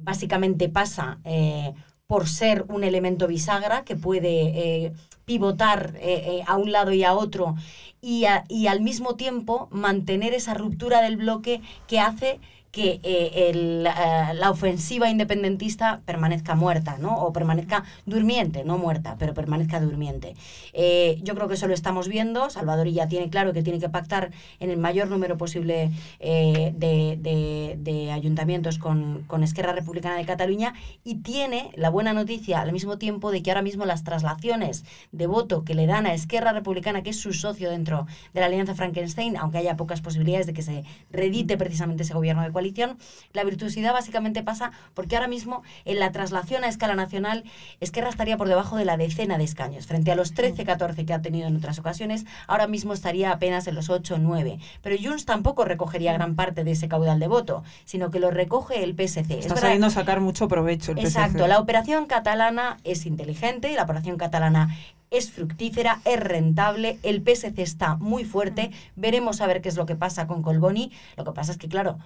básicamente pasa eh, por ser un elemento bisagra que puede eh, pivotar eh, a un lado y a otro y, a- y al mismo tiempo mantener esa ruptura del bloque que hace que eh, el, eh, la ofensiva independentista permanezca muerta, ¿no? O permanezca durmiente, no muerta, pero permanezca durmiente. Eh, yo creo que eso lo estamos viendo. Salvador ya tiene claro que tiene que pactar en el mayor número posible eh, de, de- de ayuntamientos con, con Esquerra Republicana de Cataluña y tiene la buena noticia al mismo tiempo de que ahora mismo las traslaciones de voto que le dan a Esquerra Republicana, que es su socio dentro de la Alianza Frankenstein, aunque haya pocas posibilidades de que se redite precisamente ese gobierno de la virtuosidad básicamente pasa porque ahora mismo en la traslación a escala nacional Esquerra estaría por debajo de la decena de escaños, frente a los 13, 14 que ha tenido en otras ocasiones, ahora mismo estaría apenas en los 8 o 9. Pero Junts tampoco recogería gran parte de ese caudal de voto, sino que lo recoge el PSC. Es Está sabiendo sacar mucho provecho el PSC. Exacto, la operación catalana es inteligente y la operación catalana es fructífera, es rentable, el PSC está muy fuerte, veremos a ver qué es lo que pasa con Colboni. Lo que pasa es que, claro,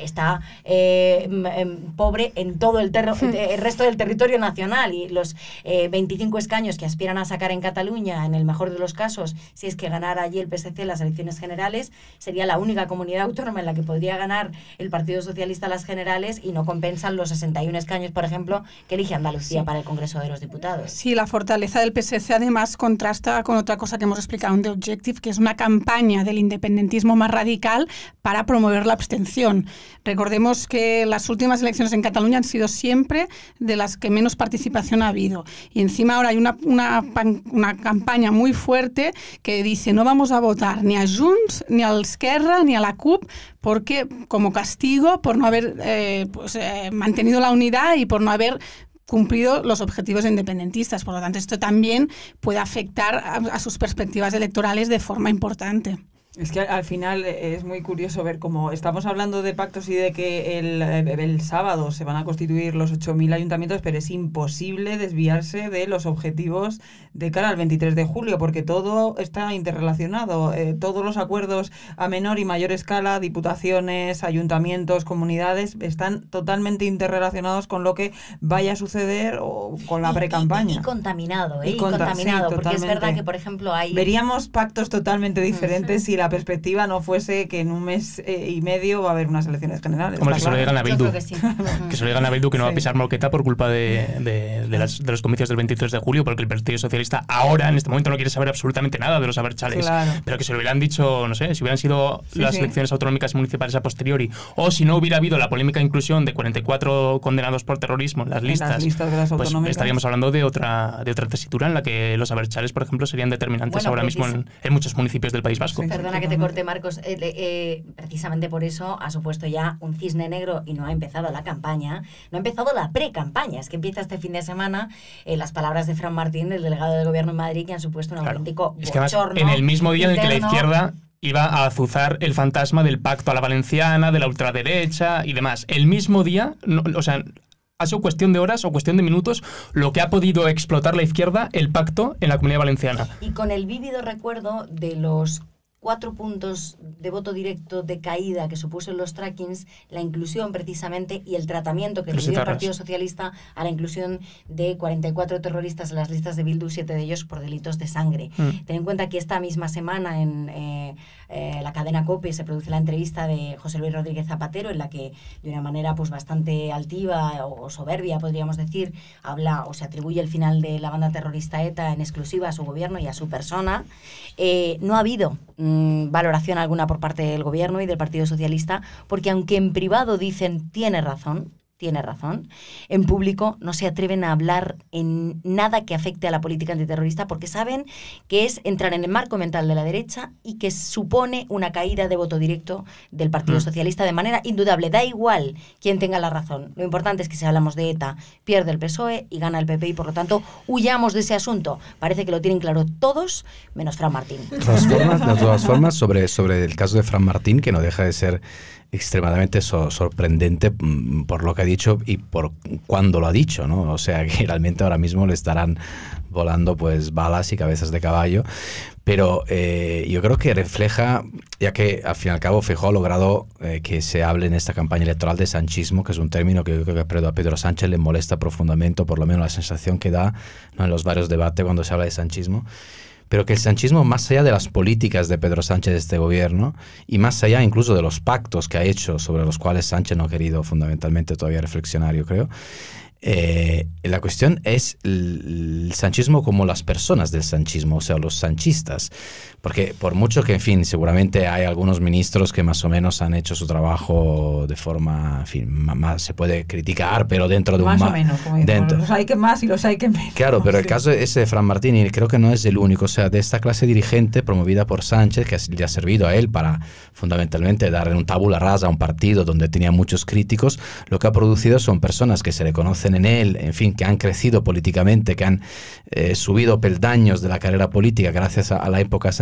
está eh, em, pobre en todo el, el, resto del territorio nacional y los 25 escaños que aspiran a sacar en Cataluña, en el mejor de los casos, si es que ganara allí el PSC las elecciones generales, sería la única comunidad autónoma en la que podría ganar el Partido Socialista las generales y no compensan los 61 escaños, por ejemplo, que elige Andalucía para el Congreso de los Diputados. Sí, la fortaleza del PSC además contrasta con otra cosa que hemos explicado en The Objective, que es una campaña del independentismo más radical para promover la abstención. Recordemos que las últimas elecciones en Cataluña han sido siempre de las que menos participación ha habido. Y encima ahora hay una, una, una campaña muy fuerte que dice no vamos a votar ni a Junts, ni a Esquerra, ni a la CUP, porque como castigo por no haber eh, pues, eh, mantenido la unidad y por no haber cumplido los objetivos independentistas. Por lo tanto, esto también puede afectar a sus perspectivas electorales de forma importante. Es que al final eh, es muy curioso ver cómo estamos hablando de pactos y de que el, el sábado se van a constituir los 8.000 ayuntamientos, pero es imposible desviarse de los objetivos de cara al 23 de julio, porque todo está interrelacionado. Eh, todos los acuerdos a menor y mayor escala, diputaciones, ayuntamientos, comunidades, están totalmente interrelacionados con lo que vaya a suceder o con la pre-campaña. Y, contaminado, ¿eh? Y, contaminado, porque es verdad que, por ejemplo, hay... Veríamos pactos totalmente diferentes si la la perspectiva no fuese que en un mes eh, y medio va a haber unas elecciones generales. Como que se lo digan a Bildu. Que, se lo digan a Bildu que no va a pisar Morqueta por culpa de, de, las, de, los comicios del 23 de julio, porque el Partido Socialista ahora, en este momento, no quiere saber absolutamente nada de los aberchales. Pero que se lo hubieran dicho, no sé, si hubieran sido las elecciones autonómicas y municipales a posteriori, o si no hubiera habido la polémica inclusión de 44 condenados por terrorismo en las listas, pues estaríamos hablando de otra, de otra tesitura en la que los aberchales, por ejemplo, serían determinantes ahora mismo en, en, muchos municipios del País Vasco que te corte, Marcos. Eh, eh, precisamente por eso ha supuesto ya un cisne negro y no ha empezado la campaña, no ha empezado la pre-campaña. Es que empieza este fin de semana eh, las palabras de Fran Martín, el delegado del gobierno en Madrid, que han supuesto un auténtico es que En el mismo día en el que la izquierda iba a azuzar el fantasma del pacto a la valenciana, de la ultraderecha y demás. El mismo día, o sea, ha sido cuestión de horas o cuestión de minutos lo que ha podido explotar la izquierda el pacto en la comunidad valenciana. Y con el vívido recuerdo de los cuatro puntos de voto directo de caída que supuso en los trackings, la inclusión precisamente y el tratamiento que dio el Partido Socialista a la inclusión de 44 terroristas en las listas de Bildu, siete de ellos por delitos de sangre. Mm. Ten en cuenta que esta misma semana en eh, eh, la cadena COPE se produce la entrevista de José Luis Rodríguez Zapatero, en la que de una manera pues bastante altiva o soberbia, podríamos decir, habla o se atribuye el final de la banda terrorista ETA en exclusiva a su gobierno y a su persona. Eh, no ha habido mm, valoración alguna por parte del gobierno y del Partido Socialista, porque aunque en privado dicen tiene razón, tiene razón. En público no se atreven a hablar en nada que afecte a la política antiterrorista porque saben que es entrar en el marco mental de la derecha y que supone una caída de voto directo del Partido mm. Socialista de manera indudable. Da igual quién tenga la razón. Lo importante es que si hablamos de ETA, pierde el PSOE y gana el PP y por lo tanto huyamos de ese asunto. Parece que lo tienen claro todos, menos Fran Martín. De todas formas, de todas formas sobre, sobre el caso de Fran Martín, que no deja de ser extremadamente sorprendente mm, por lo que ha dicho y por cuándo lo ha dicho, ¿no? O sea que realmente ahora mismo le estarán volando pues balas y cabezas de caballo, pero eh, yo creo que refleja, ya que al fin y al cabo Feijóo ha logrado eh, que se hable en esta campaña electoral de sanchismo, que es un término que yo creo que a Pedro Sánchez le molesta profundamente, por lo menos la sensación que da en los varios debates cuando se habla de sanchismo pero que el sanchismo, más allá de las políticas de Pedro Sánchez de este gobierno, y más allá incluso de los pactos que ha hecho, sobre los cuales Sánchez no ha querido fundamentalmente todavía reflexionar, yo creo, eh, la cuestión es el, sanchismo como las personas del sanchismo, o sea, los sanchistas. Porque por mucho que, en fin, seguramente hay algunos ministros que más o menos han hecho su trabajo de forma, en fin, más se puede criticar, pero dentro de un... Más o menos, como dentro. los hay que más y los hay que menos. Claro, pero el caso ese de Fran Martín, creo que no es el único, o sea, de esta clase dirigente promovida por Sánchez, que le ha servido a él para fundamentalmente darle un tabula rasa a un partido donde tenía muchos críticos, lo que ha producido son personas que se le conoce conocen en él, en fin, que han crecido políticamente, que han eh, subido peldaños de la carrera política gracias a, la época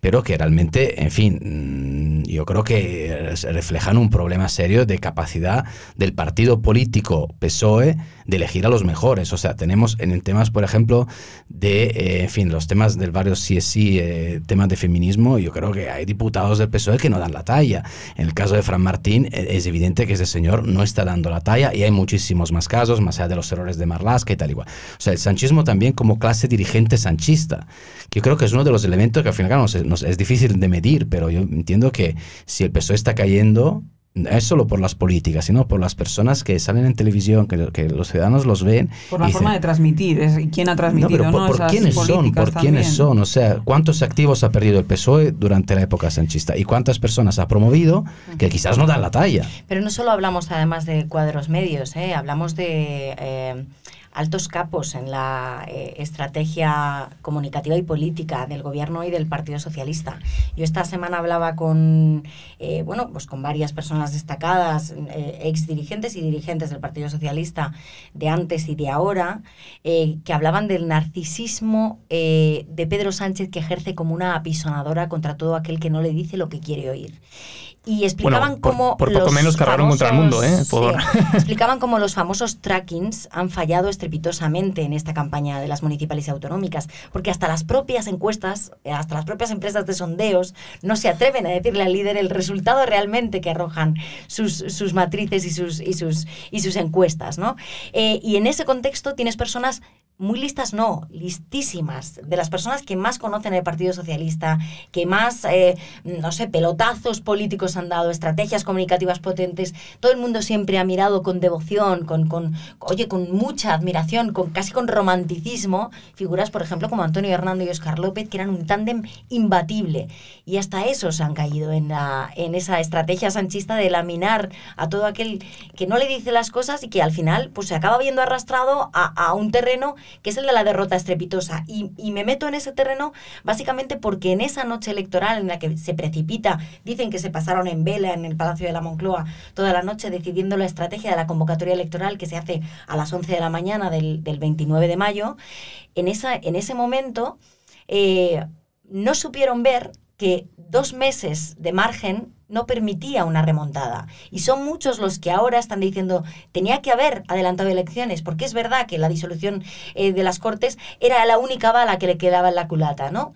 pero que realmente, en fin, mm, yo creo que reflejan un problema serio de capacidad del partido político PSOE de elegir a los mejores. O sea, tenemos en temas, por ejemplo, de, eh, en fin, los temas del barrio CSI, eh, temas de feminismo, yo creo que hay diputados del PSOE que no dan la talla. En el caso de Fran Martín, eh, es evidente que ese señor no está dando la talla y hay muchísimos más casos, más allá de los errores de Marlaska y tal igual. O sea, el sanchismo también como clase dirigente sanchista, que yo creo que es uno de los elementos que al final es difícil de medir, pero yo entiendo que si el PSOE está cayendo, no es solo por las políticas, sino por las personas que salen en televisión, que, que los ciudadanos los ven. Por la forma de transmitir, es quién ha transmitido. No, por, quiénes son, por quiénes son. O sea, cuántos activos ha perdido el PSOE durante la época sanchista y cuántas personas ha promovido que quizás no dan la talla. Pero no solo hablamos además de cuadros medios, ¿eh? hablamos de. Eh, altos capos en la eh, estrategia comunicativa y política del gobierno y del Partido Socialista. Yo esta semana hablaba con, eh, bueno, pues con varias personas destacadas, eh, ex dirigentes y dirigentes del Partido Socialista de antes y de ahora, que hablaban del narcisismo de Pedro Sánchez que ejerce como una apisonadora contra todo aquel que no le dice lo que quiere oír y explicaban cómo por, poco menos cargaron contra el mundo, ¿eh? explicaban cómo los famosos trackings han fallado estrepitosamente en esta campaña de las municipales y autonómicas, porque hasta las propias encuestas, hasta las propias empresas de sondeos no se atreven a decirle al líder el resultado realmente que arrojan sus, sus matrices y sus, y sus, y sus encuestas, ¿no? Eh, y en ese contexto tienes personas muy listas no, listísimas, de las personas que más conocen el Partido Socialista, que más, eh, no sé, pelotazos políticos han dado, estrategias comunicativas potentes, todo el mundo siempre ha mirado con devoción, con, con oye, con mucha admiración, con casi con romanticismo, figuras, por ejemplo, como Antonio Hernando y Oscar López, que eran un tándem imbatible. Y hasta esos han caído en, la, en esa estrategia sanchista de laminar a todo aquel que no le dice las cosas y que al final pues, se acaba viendo arrastrado a, a un terreno que es el de la derrota estrepitosa. Y, me meto en ese terreno básicamente porque en esa noche electoral en la que se precipita, dicen que se pasaron en vela en el Palacio de la Moncloa toda la noche decidiendo la estrategia de la convocatoria electoral que se hace a las 11 de la mañana del, 29 de mayo, en, esa, en ese momento eh, no supieron ver que dos meses de margen no permitía una remontada. Y son muchos los que ahora están diciendo, tenía que haber adelantado elecciones, porque es verdad que la disolución eh, de las Cortes era la única bala que le quedaba en la culata, ¿no?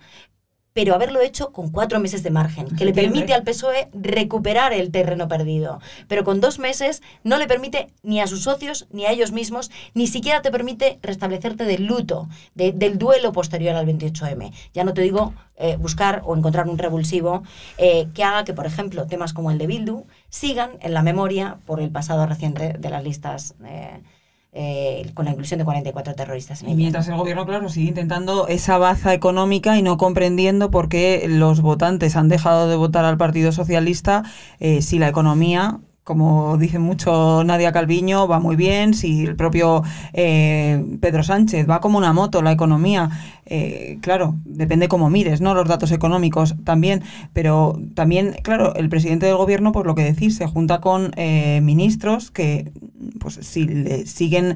Pero haberlo hecho con cuatro meses de margen, que le permite al PSOE recuperar el terreno perdido. Pero con dos meses no le permite ni a sus socios, ni a ellos mismos, ni siquiera te permite restablecerte del luto, del duelo posterior al 28M. Ya no te digo eh, buscar o encontrar un revulsivo eh, que haga que, por ejemplo, temas como el de Bildu sigan en la memoria por el pasado reciente de las listas. Eh, eh, con la inclusión de 44 terroristas. y mientras el gobierno, claro, sigue intentando esa baza económica y no comprendiendo por qué los votantes han dejado de votar al Partido Socialista eh, si la economía como dice mucho Nadia Calviño, va muy bien, si el propio eh, Pedro Sánchez va como una moto la economía, eh, claro, depende cómo mires, ¿no? Los datos económicos también, pero también, claro, el presidente del gobierno, por lo que decís, se junta con eh, ministros que, pues, si le siguen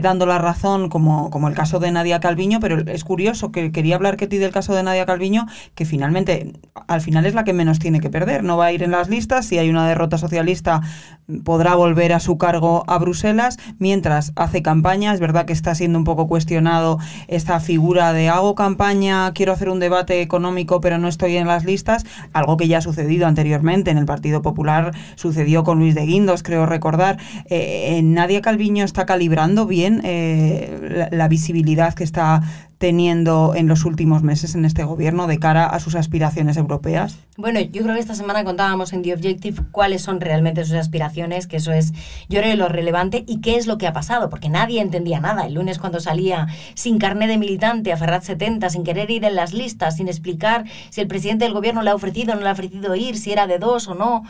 dando la razón, como, como el caso de Nadia Calviño, pero es curioso que quería hablar que ti del caso de Nadia Calviño, que finalmente, al final es la que menos tiene que perder, no va a ir en las listas, si hay una derrota socialista, podrá volver a su cargo a Bruselas mientras hace campaña. Es verdad que está siendo un poco cuestionado esta figura de hago campaña, quiero hacer un debate económico, pero no estoy en las listas, algo que ya ha sucedido anteriormente en el Partido Popular, sucedió con Luis de Guindos, creo recordar. Eh, Nadia Calviño está calibrando bien eh, la visibilidad que está teniendo en los últimos meses en este gobierno de cara a sus aspiraciones europeas? Bueno, yo creo que esta semana contábamos en The Objective cuáles son realmente sus aspiraciones, que eso es, yo creo, lo relevante y qué es lo que ha pasado, porque nadie entendía nada. El lunes cuando salía sin carné de militante a Ferrat 70, sin querer ir en las listas, sin explicar si el presidente del gobierno le ha ofrecido o no le ha ofrecido ir, si era de dos o no.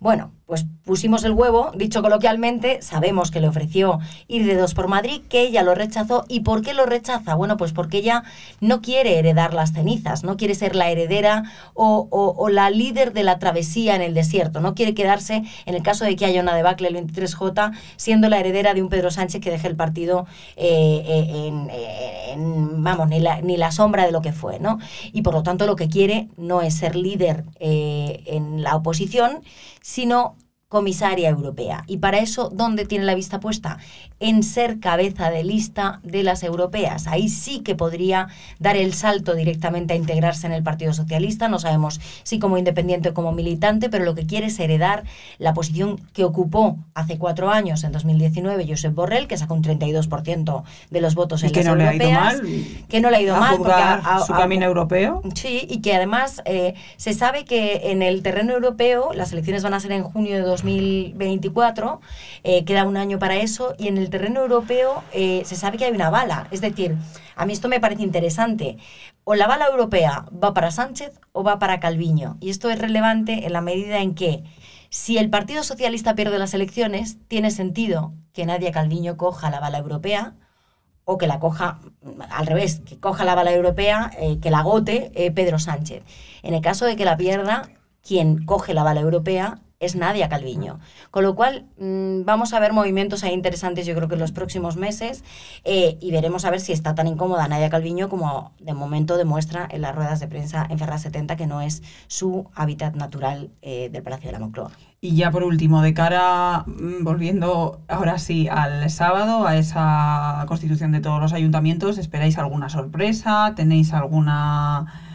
Bueno, pues pusimos el huevo, dicho coloquialmente, sabemos que le ofreció ir de dos por Madrid, que ella lo rechazó. ¿Y por qué lo rechaza? Bueno, pues porque ella no quiere heredar las cenizas, no quiere ser la heredera o, la líder de la travesía en el desierto, no quiere quedarse, en el caso de que haya una debacle el 23J, siendo la heredera de un Pedro Sánchez que deje el partido eh, eh, en, vamos, ni la, ni la sombra de lo que fue, ¿no? Y por lo tanto lo que quiere no es ser líder eh, en la oposición, sino comisaria europea. Y para eso, ¿dónde tiene la vista puesta? En ser cabeza de lista de las europeas. Ahí sí que podría dar el salto directamente a integrarse en el Partido Socialista. No sabemos si como independiente o como militante, pero lo que quiere es heredar la posición que ocupó hace cuatro años, en 2019, Josep Borrell, que sacó un 32% de los votos en que las no europeas. Le ha ido mal, que no le ha ido mal. Porque su camino europeo. Sí, y que además eh, se sabe que en el terreno europeo, las elecciones van a ser en junio de 2024, eh, queda un año para eso, y en el terreno europeo eh, se sabe que hay una bala. Es decir, a mí esto me parece interesante. O la bala europea va para Sánchez o va para Calviño. Y esto es relevante en la medida en que si el Partido Socialista pierde las elecciones, tiene sentido que Nadia Calviño coja la bala europea o que la coja al revés, que coja la bala europea, eh, que la agote Pedro Sánchez. En el caso de que la pierda, quien coge la bala europea es Nadia Calviño. Con lo cual, mm, vamos a ver movimientos ahí interesantes, yo creo que en los próximos meses, eh, y veremos a ver si está tan incómoda Nadia Calviño como de momento demuestra en las ruedas de prensa en Ferraz 70, que no es su hábitat natural eh, del Palacio de la Moncloa. Y ya por último, de cara, mm, volviendo ahora sí al sábado, a esa constitución de todos los ayuntamientos, ¿esperáis alguna sorpresa? ¿Tenéis alguna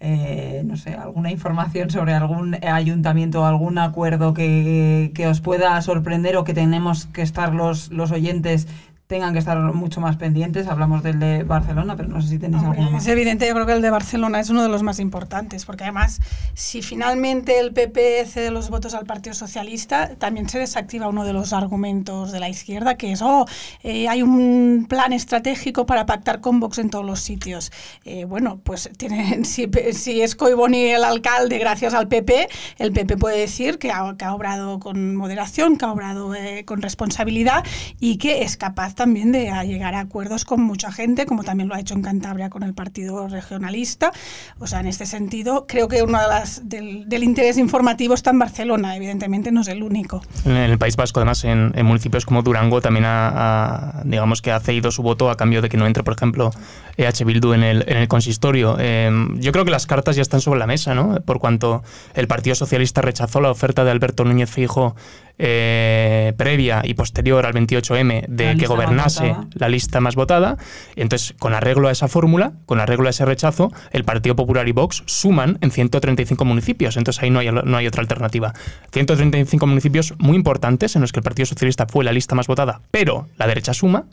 eh, no sé, alguna información sobre algún ayuntamiento o algún acuerdo que, que, os pueda sorprender o que tenemos que estar los, los oyentes tengan que estar mucho más pendientes. Hablamos del de Barcelona, pero no sé si tenéis alguno más. Es evidente, yo creo que el de Barcelona es uno de los más importantes, porque además, si finalmente el PP cede los votos al Partido Socialista, también se desactiva uno de los argumentos de la izquierda, que es, oh, eh, hay un plan estratégico para pactar con Vox en todos los sitios. Eh, bueno, pues tienen, si, si es Coiboni el alcalde gracias al PP, el PP puede decir que ha, que ha obrado con moderación, que ha obrado eh, con responsabilidad y que es capaz también de llegar a acuerdos con mucha gente, como también lo ha hecho en Cantabria con el Partido Regionalista. O sea, en este sentido, creo que uno de las, del, interés informativo está en Barcelona, evidentemente no es el único. En el País Vasco, además, en, municipios como Durango, también ha, digamos que ha cedido su voto a cambio de que no entre, por ejemplo, EH Bildu en el, en el consistorio. Em, yo creo que las cartas ya están sobre la mesa, ¿no? Por cuanto el Partido Socialista rechazó la oferta de Alberto Núñez Fijo eh, previa y posterior al 28M de que gobernase la lista más votada. Entonces, con arreglo a esa fórmula, con arreglo a ese rechazo, el Partido Popular y Vox suman en 135 municipios. Entonces ahí no hay, no hay otra alternativa. 135 municipios muy importantes en los que el Partido Socialista fue la lista más votada, pero la derecha suma.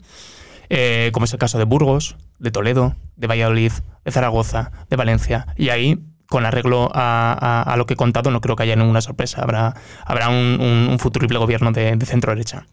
Eh, como es el caso de Burgos, de Toledo, de Valladolid, de Zaragoza, de Valencia. Y ahí con arreglo a, lo que he contado, no creo que haya ninguna sorpresa. Habrá, habrá un, futurible gobierno de, centro derecha.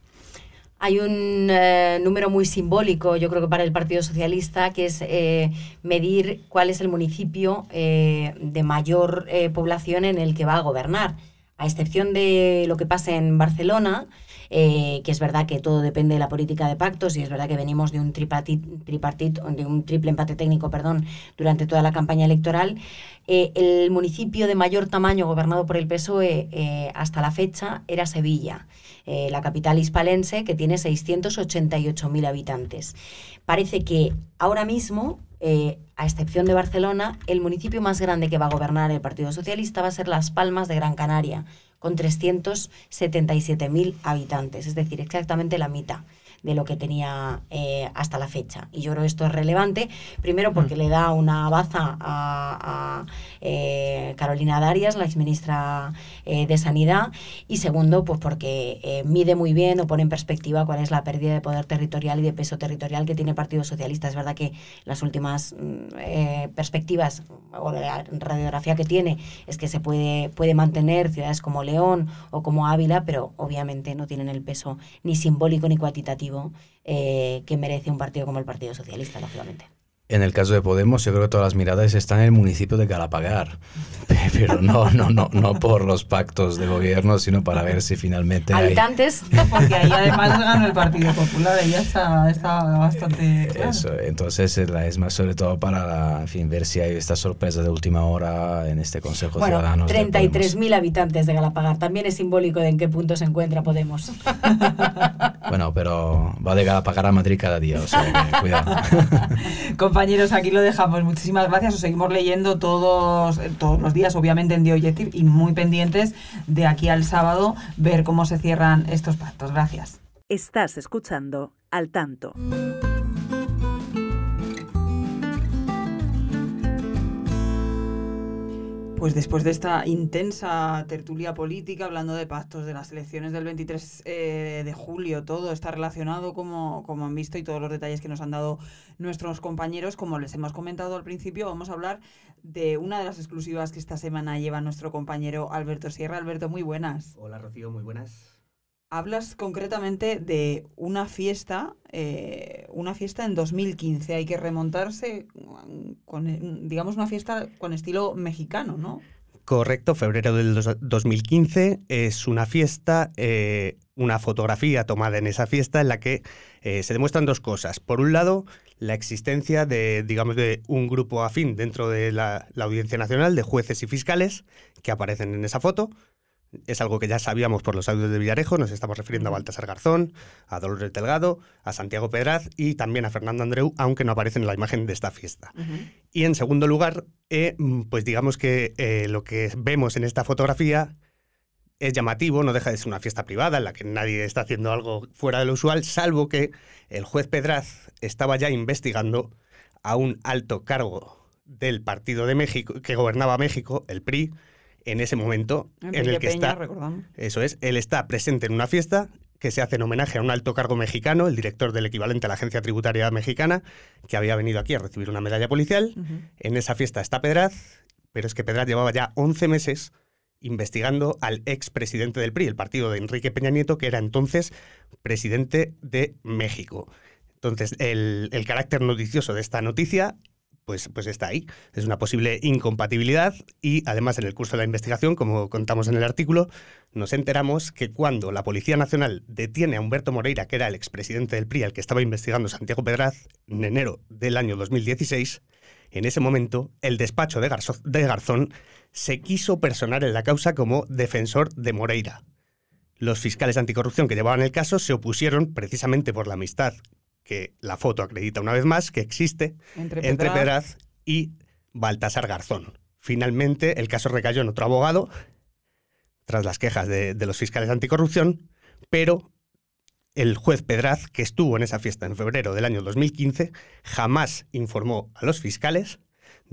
Hay un eh, número muy simbólico, yo creo que para el Partido Socialista, que es eh, medir cuál es el municipio eh, de mayor población en el que va a gobernar. A excepción de lo que pasa en Barcelona, que es verdad que todo depende de la política de pactos y es verdad que venimos de un tripartito, de un triple empate técnico, perdón, durante toda la campaña electoral. Eh, el municipio de mayor tamaño gobernado por el PSOE eh, hasta la fecha era Sevilla, eh, la capital hispalense, que tiene 688.000 habitantes. Parece que ahora mismo, a excepción de Barcelona, el municipio más grande que va a gobernar el Partido Socialista va a ser Las Palmas de Gran Canaria, con 377.000 habitantes, es decir, exactamente la mitad de lo que tenía eh, hasta la fecha. Y yo creo que esto es relevante, primero porque mm. le da una baza a, eh, Carolina Darias, la exministra eh, de Sanidad, y segundo, pues porque mide muy bien o pone en perspectiva cuál es la pérdida de poder territorial y de peso territorial que tiene el Partido Socialista. Es verdad que las últimas mm, perspectivas o la radiografía que tiene es que se puede, puede mantener ciudades como León o como Ávila, pero obviamente no tienen el peso ni simbólico ni cuantitativo eh, que merece un partido como el Partido Socialista, lógicamente. En el caso de Podemos, yo creo que todas las miradas están en el municipio de Galapagar, pero no, no, no, no por los pactos de gobierno, sino para ver si finalmente hay... Habitantes. Porque ahí además ganó el Partido Popular, ahí ya está, está bastante claro. Eso, entonces es la- es más sobre todo para, en fin, ver si hay esta sorpresa de última hora en este Consejo Bueno, Ciudadanos. de Podemos. 33.000 habitantes de Galapagar. También es simbólico de en qué punto se encuentra Podemos. Bueno, pero va de Galapagar a Madrid cada día, o sea cuidado. Compañeros, aquí lo dejamos. Muchísimas gracias. Os seguimos leyendo todos, eh, todos los días, obviamente, en The Objective y muy pendientes de aquí al sábado ver cómo se cierran estos pactos. Gracias. Estás escuchando Al Tanto. Pues después de esta intensa tertulia política, hablando de pactos, de las elecciones del 23 eh, de julio, todo está relacionado como, como han visto y todos los detalles que nos han dado nuestros compañeros, como les hemos comentado al principio, vamos a hablar de una de las exclusivas que esta semana lleva nuestro compañero Alberto Sierra. Alberto, muy buenas. Hola Rocío, muy buenas. Hablas concretamente de una fiesta, eh, una fiesta en 2015. Hay que remontarse con, digamos, una fiesta con estilo mexicano, ¿no? Correcto, febrero del dos- 2015 es una fiesta, eh, una fotografía tomada en esa fiesta en la que eh, se demuestran dos cosas. Por un lado, la existencia de, digamos, de un grupo afín dentro de la Audiencia Nacional de jueces y fiscales que aparecen en esa foto. Es algo que ya sabíamos por los audios de Villarejo, nos estamos refiriendo a Baltasar Garzón, a Dolores Delgado, a Santiago Pedraz y también a Fernando Andreu, aunque no aparecen en la imagen de esta fiesta. Y en segundo lugar, eh, pues digamos que eh, lo que vemos en esta fotografía es llamativo, no deja de ser una fiesta privada en la que nadie está haciendo algo fuera de lo usual, salvo que el juez Pedraz estaba ya investigando a un alto cargo del Partido de México, que gobernaba México, el PRI, en ese momento en el que Peña, está recordamos. eso es, él está presente en una fiesta que se hace en homenaje a un alto cargo mexicano, el director del equivalente a la agencia tributaria mexicana, que había venido aquí a recibir una medalla policial. En esa fiesta está Pedraz, pero es que Pedraz llevaba ya 11 meses investigando al expresidente del PRI, el partido de Enrique Peña Nieto, que era entonces presidente de México. Entonces, el, el carácter noticioso de esta noticia pues, pues está ahí. Es una posible incompatibilidad y además en el curso de la investigación, como contamos en el artículo, nos enteramos que cuando la Policía Nacional detiene a Humberto Moreira, que era el expresidente del PRI, al que estaba investigando Santiago Pedraz, en enero del año 2016, en ese momento el despacho de, Garzón se quiso personar en la causa como defensor de Moreira. Los fiscales anticorrupción que llevaban el caso se opusieron precisamente por la amistad que la foto acredita una vez más que existe Entre, entre Pedraz- Pedraz y Baltasar Garzón. Finalmente, el caso recayó en otro abogado, tras las quejas de, de los fiscales anticorrupción, pero el juez Pedraz, que estuvo en esa fiesta en febrero del año 2015, jamás informó a los fiscales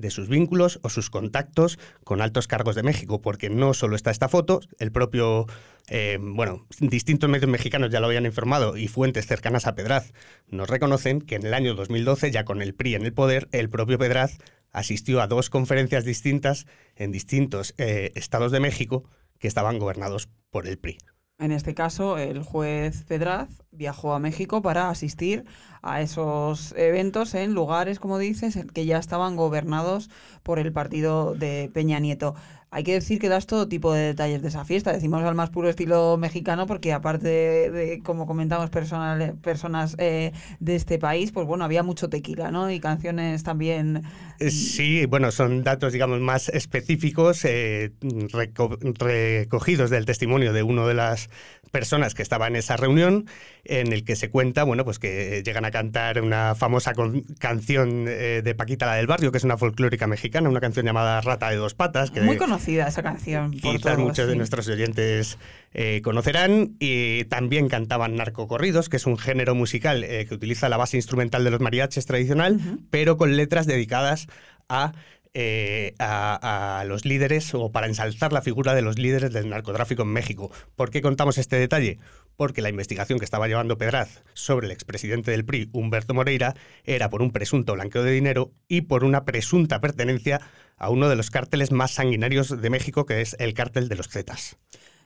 de sus vínculos o sus contactos con altos cargos de México, porque no solo está esta foto, el propio, eh, bueno, distintos medios mexicanos ya lo habían informado y fuentes cercanas a Pedraz nos reconocen que en el año 2012, ya con el PRI en el poder, el propio Pedraz asistió a dos conferencias distintas en distintos eh, estados de México que estaban gobernados por el PRI. En este caso, el juez Pedraz viajó a México para asistir a esos eventos en lugares, como dices, que ya estaban gobernados por el partido de Peña Nieto. Hay que decir que das todo tipo de detalles de esa fiesta. Decimos al más puro estilo mexicano porque aparte de, de, como comentamos, personal- personas eh, de este país, pues bueno, había mucho tequila, ¿no? Y canciones también... Eh, Sí, bueno, son datos, digamos, más específicos, eh, reco- recogidos del testimonio de una de las personas que estaba en esa reunión, en el que se cuenta, bueno, pues que llegan a cantar una famosa canción eh, de Paquita la del Barrio, que es una folclórica mexicana, una canción llamada Rata de dos patas, que Muy conocida esa canción. por quizás todos, muchos de nuestros oyentes eh, conocerán, y también cantaban narcocorridos, que es un género musical eh, que utiliza la base instrumental de los mariachis tradicional, pero con letras dedicadas a, eh, a, a los líderes o para ensalzar la figura de los líderes del narcotráfico en México. ¿Por qué contamos este detalle? Porque la investigación que estaba llevando Pedraz sobre el expresidente del PRI, Humberto Moreira, era por un presunto blanqueo de dinero y por una presunta pertenencia a uno de los cárteles más sanguinarios de México, que es el cártel de los Zetas.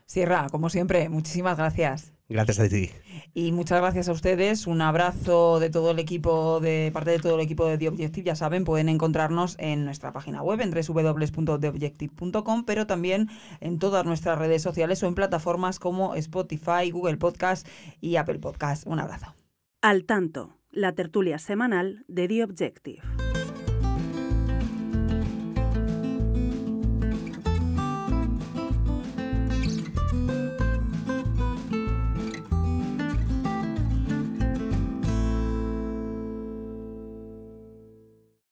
Sierra, como siempre, muchísimas gracias. Gracias a ti. Y muchas gracias a ustedes. Un abrazo de todo el equipo, de parte de todo el equipo de The Objective. Ya saben, pueden encontrarnos en nuestra página web, en www.theobjective.com, pero también en todas nuestras redes sociales o en plataformas como Spotify, Google Podcast y Apple Podcast. Un abrazo. Al tanto, la tertulia semanal de The Objective.